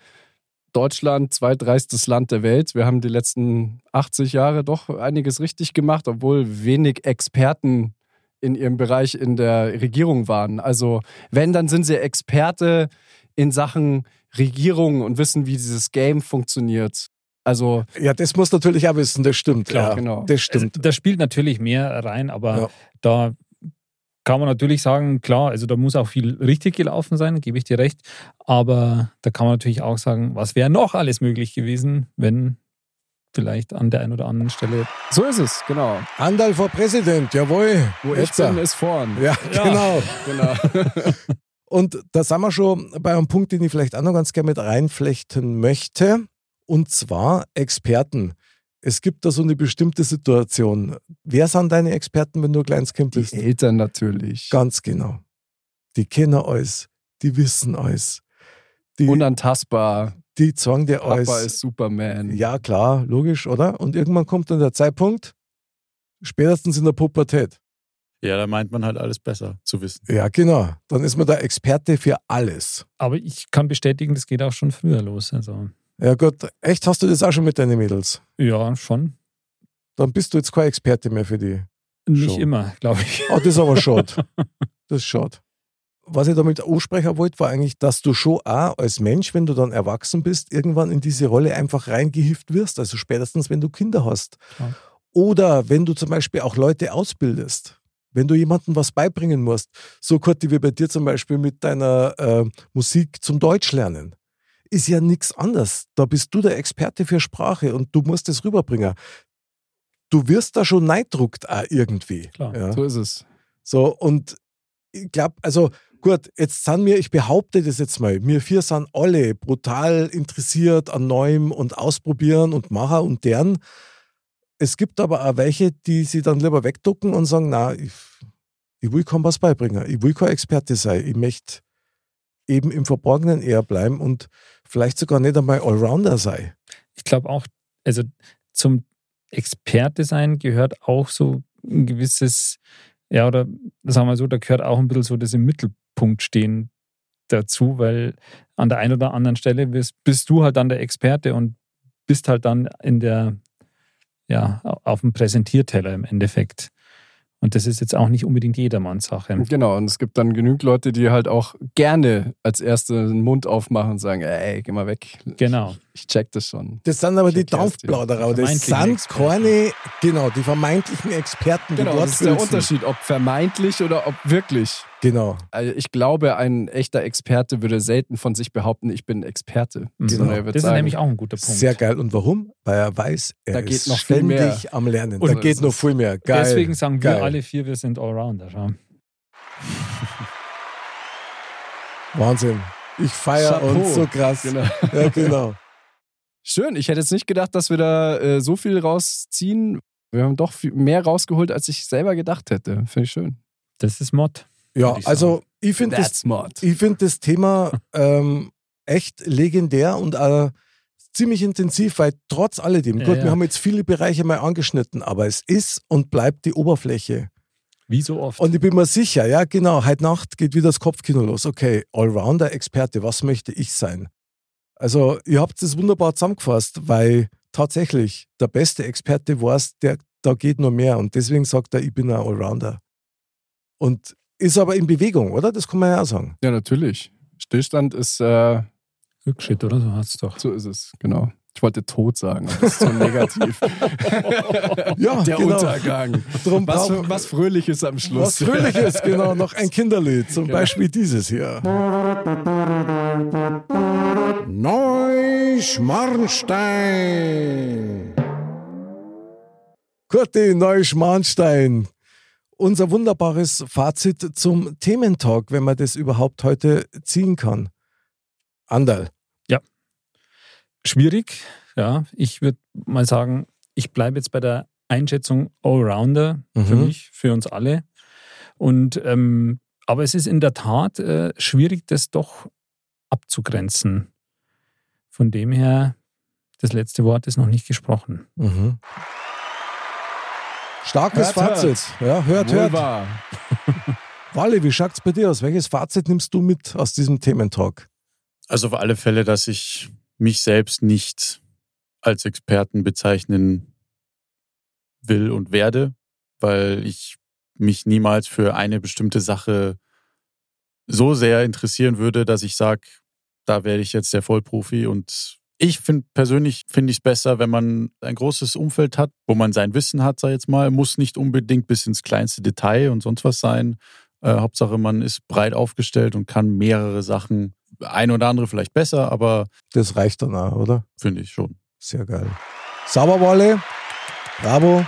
Deutschland, zweitreichstes Land der Welt. Wir haben die letzten 80 Jahre doch einiges richtig gemacht, obwohl wenig Experten in ihrem Bereich in der Regierung waren. Also wenn, dann sind sie Experte in Sachen Regierung und wissen, wie dieses Game funktioniert. Also Ja, das muss natürlich auch wissen, das stimmt. Klar, ja, genau. Das stimmt. Da spielt natürlich mehr rein, aber Ja. da kann man natürlich sagen, klar, also da muss auch viel richtig gelaufen sein, gebe ich dir recht. Aber da kann man natürlich auch sagen, was wäre noch alles möglich gewesen, wenn vielleicht an der einen oder anderen Stelle. so ist es, genau. Andal vor Präsident, jawohl. Wo ich bin, ja. ist vorn. Ja, genau. Genau. [laughs] Und da sind wir schon bei einem Punkt, den ich vielleicht auch noch ganz gerne mit reinflechten möchte. Und zwar Experten. Es gibt da so eine bestimmte Situation. Wer sind deine Experten, wenn du ein kleines Kind Die bist? Eltern natürlich. Ganz genau. Die kennen alles. Die wissen alles. Die, Unantastbar. die zwang dir Papa alles. ist Superman. Ja, klar, logisch, oder? Und irgendwann kommt dann der Zeitpunkt, spätestens in der Pubertät. Ja, da meint man halt alles besser zu wissen. Ja, genau. Dann ist man der Experte für alles. Aber ich kann bestätigen, das geht auch schon früher los. Also Ja gut, echt, hast du das auch schon mit deinen Mädels? ja, schon. Dann bist du jetzt kein Experte mehr für die. Nicht Schon. immer, glaube ich. Oh, das ist aber schade. [laughs] Das ist schade. Was ich damit ansprechen wollte, war eigentlich, dass du schon auch als Mensch, wenn du dann erwachsen bist, irgendwann in diese Rolle einfach reingehieft wirst. Also spätestens, wenn du Kinder hast. Klar. Oder wenn du zum Beispiel auch Leute ausbildest. Wenn du jemandem was beibringen musst. So, Kurti, wie bei dir zum Beispiel mit deiner äh, Musik zum Deutschlernen. Ist ja nichts anderes. Da bist du der Experte für Sprache und du musst es rüberbringen. du wirst da schon neidruckt auch irgendwie. Klar. Ja. So ist es. So, und ich glaube, also gut, jetzt sind wir, ich behaupte das jetzt mal, wir vier sind alle brutal interessiert an Neuem und Ausprobieren und Machen und deren. Es gibt aber auch welche, die sie dann lieber wegducken und sagen, na, ich, ich will kaum was beibringen, ich will kein Experte sein, ich möchte eben im Verborgenen eher bleiben und vielleicht sogar nicht einmal Allrounder sein. Ich glaube auch, also zum Experte sein gehört auch so ein gewisses, ja, oder sagen wir so, da gehört auch ein bisschen so das im Mittelpunkt stehen dazu, weil an der einen oder anderen Stelle bist, bist du halt dann der Experte und bist halt dann in der, ja, auf dem Präsentierteller im Endeffekt. Und das ist jetzt auch nicht unbedingt jedermanns Sache. Genau, und es gibt dann genügend Leute, die halt auch gerne als Erste den Mund aufmachen und sagen, ey, geh mal weg. Genau. Ich check das schon. Das sind aber die Ich dir. Dampfplauderer. Das sind keine, genau, die vermeintlichen Experten, die Genau, das ist der. Unterschied, ob vermeintlich oder ob wirklich. Genau. Also ich glaube, ein echter Experte würde selten von sich behaupten, ich bin Experte. Mhm. Er wird Das ist sagen, nämlich auch ein guter Punkt. Sehr geil. Und warum? Weil er weiß, er Da geht ist noch viel ständig mehr. am Lernen. Und da geht noch viel mehr. Geil. Deswegen sagen geil. wir alle vier, wir sind Allrounder. Ja. [laughs] Wahnsinn. Ich feiere uns so krass. Genau. Ja, genau. [laughs] Schön, ich hätte jetzt nicht gedacht, dass wir da äh, so viel rausziehen. Wir haben doch viel mehr rausgeholt, als ich selber gedacht hätte. Finde ich schön. Das ist Mod. Ja, ich also ich finde das, ich find das Thema ähm, echt legendär und äh, ziemlich intensiv, weil trotz alledem, Ja, gut, ja. wir haben jetzt viele Bereiche mal angeschnitten, aber es ist und bleibt die Oberfläche. Wie so oft. Und ich bin mir sicher, ja genau, heute Nacht geht wieder das Kopfkino los. Okay, Allrounder-Experte, was möchte ich sein? Also ihr habt es wunderbar zusammengefasst, weil tatsächlich der beste Experte war es, der da geht nur mehr und deswegen sagt er, ich bin ein Allrounder. Und ist aber in Bewegung, oder? Das kann man ja auch sagen. Ja, natürlich. Stillstand ist, äh, Rückschritt, oder? So hast du doch. so ist es, genau. Ich wollte tot sagen, das ist so negativ. [laughs] Ja, Der genau. Untergang. Drum Was, was Fröhliches am Schluss. Was Fröhliches, genau, noch ein [laughs] Kinderlied, zum Genau. Beispiel dieses hier. Neuschmarnstein. Kurti Neuschmarnstein. Unser wunderbares Fazit zum Thementalk, wenn man das überhaupt heute ziehen kann. Andal. Schwierig, ja. Ich würde mal sagen, ich bleibe jetzt bei der Einschätzung Allrounder für Mhm. mich, für uns alle. Und ähm, aber es ist in der Tat äh, schwierig, das doch abzugrenzen. Von dem her, das letzte Wort ist noch nicht gesprochen. Mhm. Starkes Hört, Fazit. Ja, hört, Wohl hört. wahr. [laughs] Wally, wie schaut's bei dir aus? Welches Fazit nimmst du mit aus diesem Thementalk? Also auf alle Fälle, dass ich mich selbst nicht als Experten bezeichnen will und werde, weil ich mich niemals für eine bestimmte Sache so sehr interessieren würde, dass ich sage, da werde ich jetzt der Vollprofi. Und ich finde persönlich finde ich es besser, wenn man ein großes Umfeld hat, wo man sein Wissen hat, sag ich jetzt mal, muss nicht unbedingt bis ins kleinste Detail und sonst was sein. Äh, Hauptsache, man ist breit aufgestellt und kann mehrere Sachen, ein oder andere vielleicht besser, aber Das reicht dann auch, oder? finde ich schon. Sehr geil. Sauber, Walle. Bravo.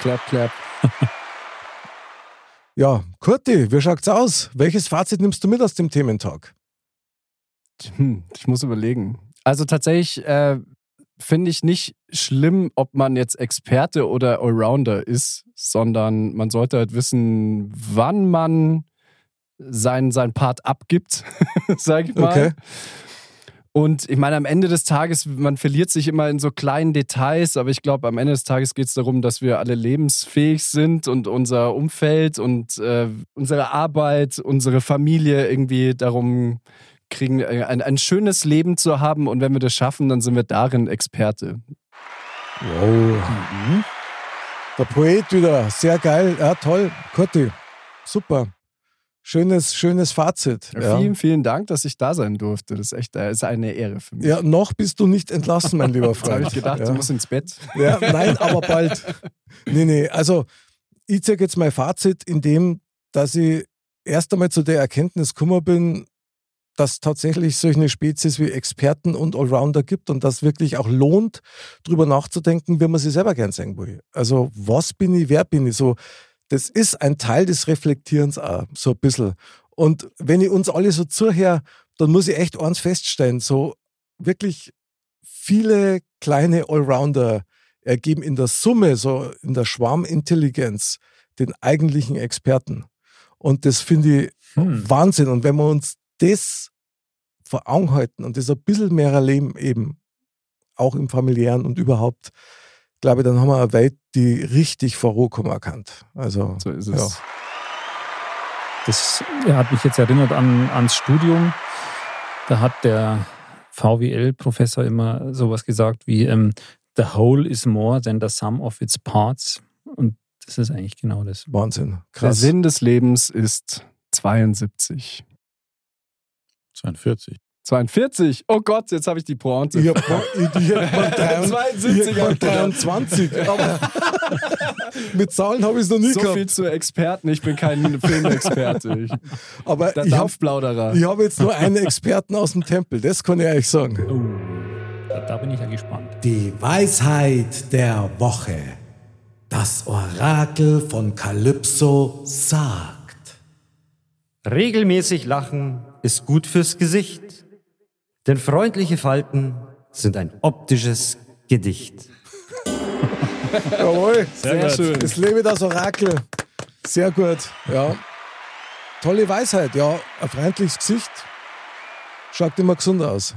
Klapp, klapp. [laughs] Ja, Kurti, wie schaut's aus? Welches Fazit nimmst du mit aus dem Thementalk? Hm, ich muss überlegen. Also tatsächlich äh, finde ich nicht schlimm, ob man jetzt Experte oder Allrounder ist, sondern man sollte halt wissen, wann man sein, sein Part abgibt, [laughs] sag ich mal. Okay. Und ich meine, am Ende des Tages, man verliert sich immer in so kleinen Details, aber ich glaube, am Ende des Tages geht es darum, dass wir alle lebensfähig sind und unser Umfeld und äh, unsere Arbeit, unsere Familie irgendwie darum kriegen, äh, ein, ein schönes Leben zu haben. Und wenn wir das schaffen, dann sind wir darin Experte. Wow. Der Poet wieder. Sehr geil. Ja, toll. Kurti. Super. Schönes, schönes Fazit. Ja. Vielen, vielen Dank, dass ich da sein durfte. Das ist echt äh, ist eine Ehre für mich. ja, noch bist du nicht entlassen, mein lieber [laughs] Jetzt habe Freund. ich gedacht, ja. du musst ins Bett. Ja, nein, aber bald. [laughs] Nee, nee, also ich zeige jetzt mein Fazit, in dem, dass ich erst einmal zu der Erkenntnis gekommen bin, dass tatsächlich solche Spezies wie Experten und Allrounder gibt und das wirklich auch lohnt, drüber nachzudenken, wie man sich selber gern sehen will. Also, was bin ich, wer bin ich? So, das ist ein Teil des Reflektierens auch, so ein bisschen. Und wenn ich uns alle so zuhöre, dann muss ich echt eins feststellen, so wirklich viele kleine Allrounder ergeben in der Summe, so in der Schwarmintelligenz, den eigentlichen Experten. Und das finde ich Hm. Wahnsinn. Und wenn wir uns das vor Augen halten und das ein bisschen mehr erleben, eben auch im familiären und überhaupt, glaube ich, dann haben wir eine Welt, die richtig vor Ruhe kommen kann. Also, So ist ja. es. Das ja, hat mich jetzt erinnert an, ans Studium. Da hat der VWL-Professor immer sowas gesagt wie ähm, The whole is more than the sum of its parts. Und das ist eigentlich genau das. Wahnsinn. Der Krass. Sinn des Lebens ist 72. 42. 42. Oh Gott, jetzt habe ich die Pointe. Ich hab hätte mal, 72 ich hätte mal hab ich gedacht. 23. Aber mit Zahlen habe ich es noch nie so gehabt. viel zu Experten. Ich bin kein Filmexperte. Ich, Aber der ich habe Dampfplauderer. ich hab jetzt nur einen Experten aus dem Tempel. Das kann ich euch sagen. Oh, da, da bin ich ja gespannt. Die Weisheit der Woche. Das Orakel von Kalypso sagt. Regelmäßig lachen ist gut fürs Gesicht, denn freundliche Falten sind ein optisches Gedicht. Jawohl. Sehr schön. Es lebe das Orakel. Sehr gut. Ja. Tolle Weisheit. Ja, ein freundliches Gesicht. Schaut immer gesund aus.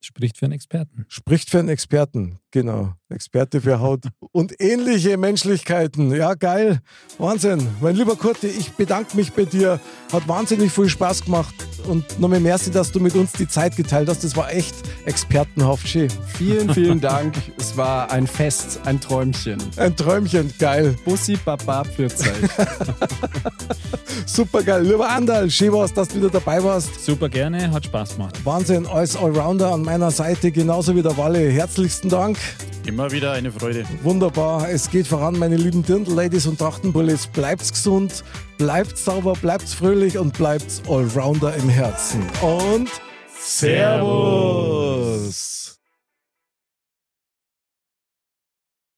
Spricht für einen Experten. Spricht für einen Experten. Genau. Experte für Haut und ähnliche Menschlichkeiten. Ja, geil. Wahnsinn. Mein lieber Kurti, ich bedanke mich bei dir. Hat wahnsinnig viel Spaß gemacht. Und nochmal merci, dass du mit uns die Zeit geteilt hast. Das war echt expertenhaft schön. Vielen, vielen Dank. Es war ein Fest, ein Träumchen. Ein Träumchen. Geil. Bussi Baba Pfirzeit. [laughs] Super geil. Lieber Andal, schön war's, dass du wieder dabei warst. Super gerne, hat Spaß gemacht. Wahnsinn, als Allrounder an meiner Seite, genauso wie der Walle. Herzlichsten Dank. Immer wieder eine Freude. Wunderbar. Es geht voran, meine lieben Dirndl-Ladies und Trachtenbullis. Bleibt's gesund, bleibt's sauber, bleibt's fröhlich und bleibt's Allrounder im Herzen. Und Servus.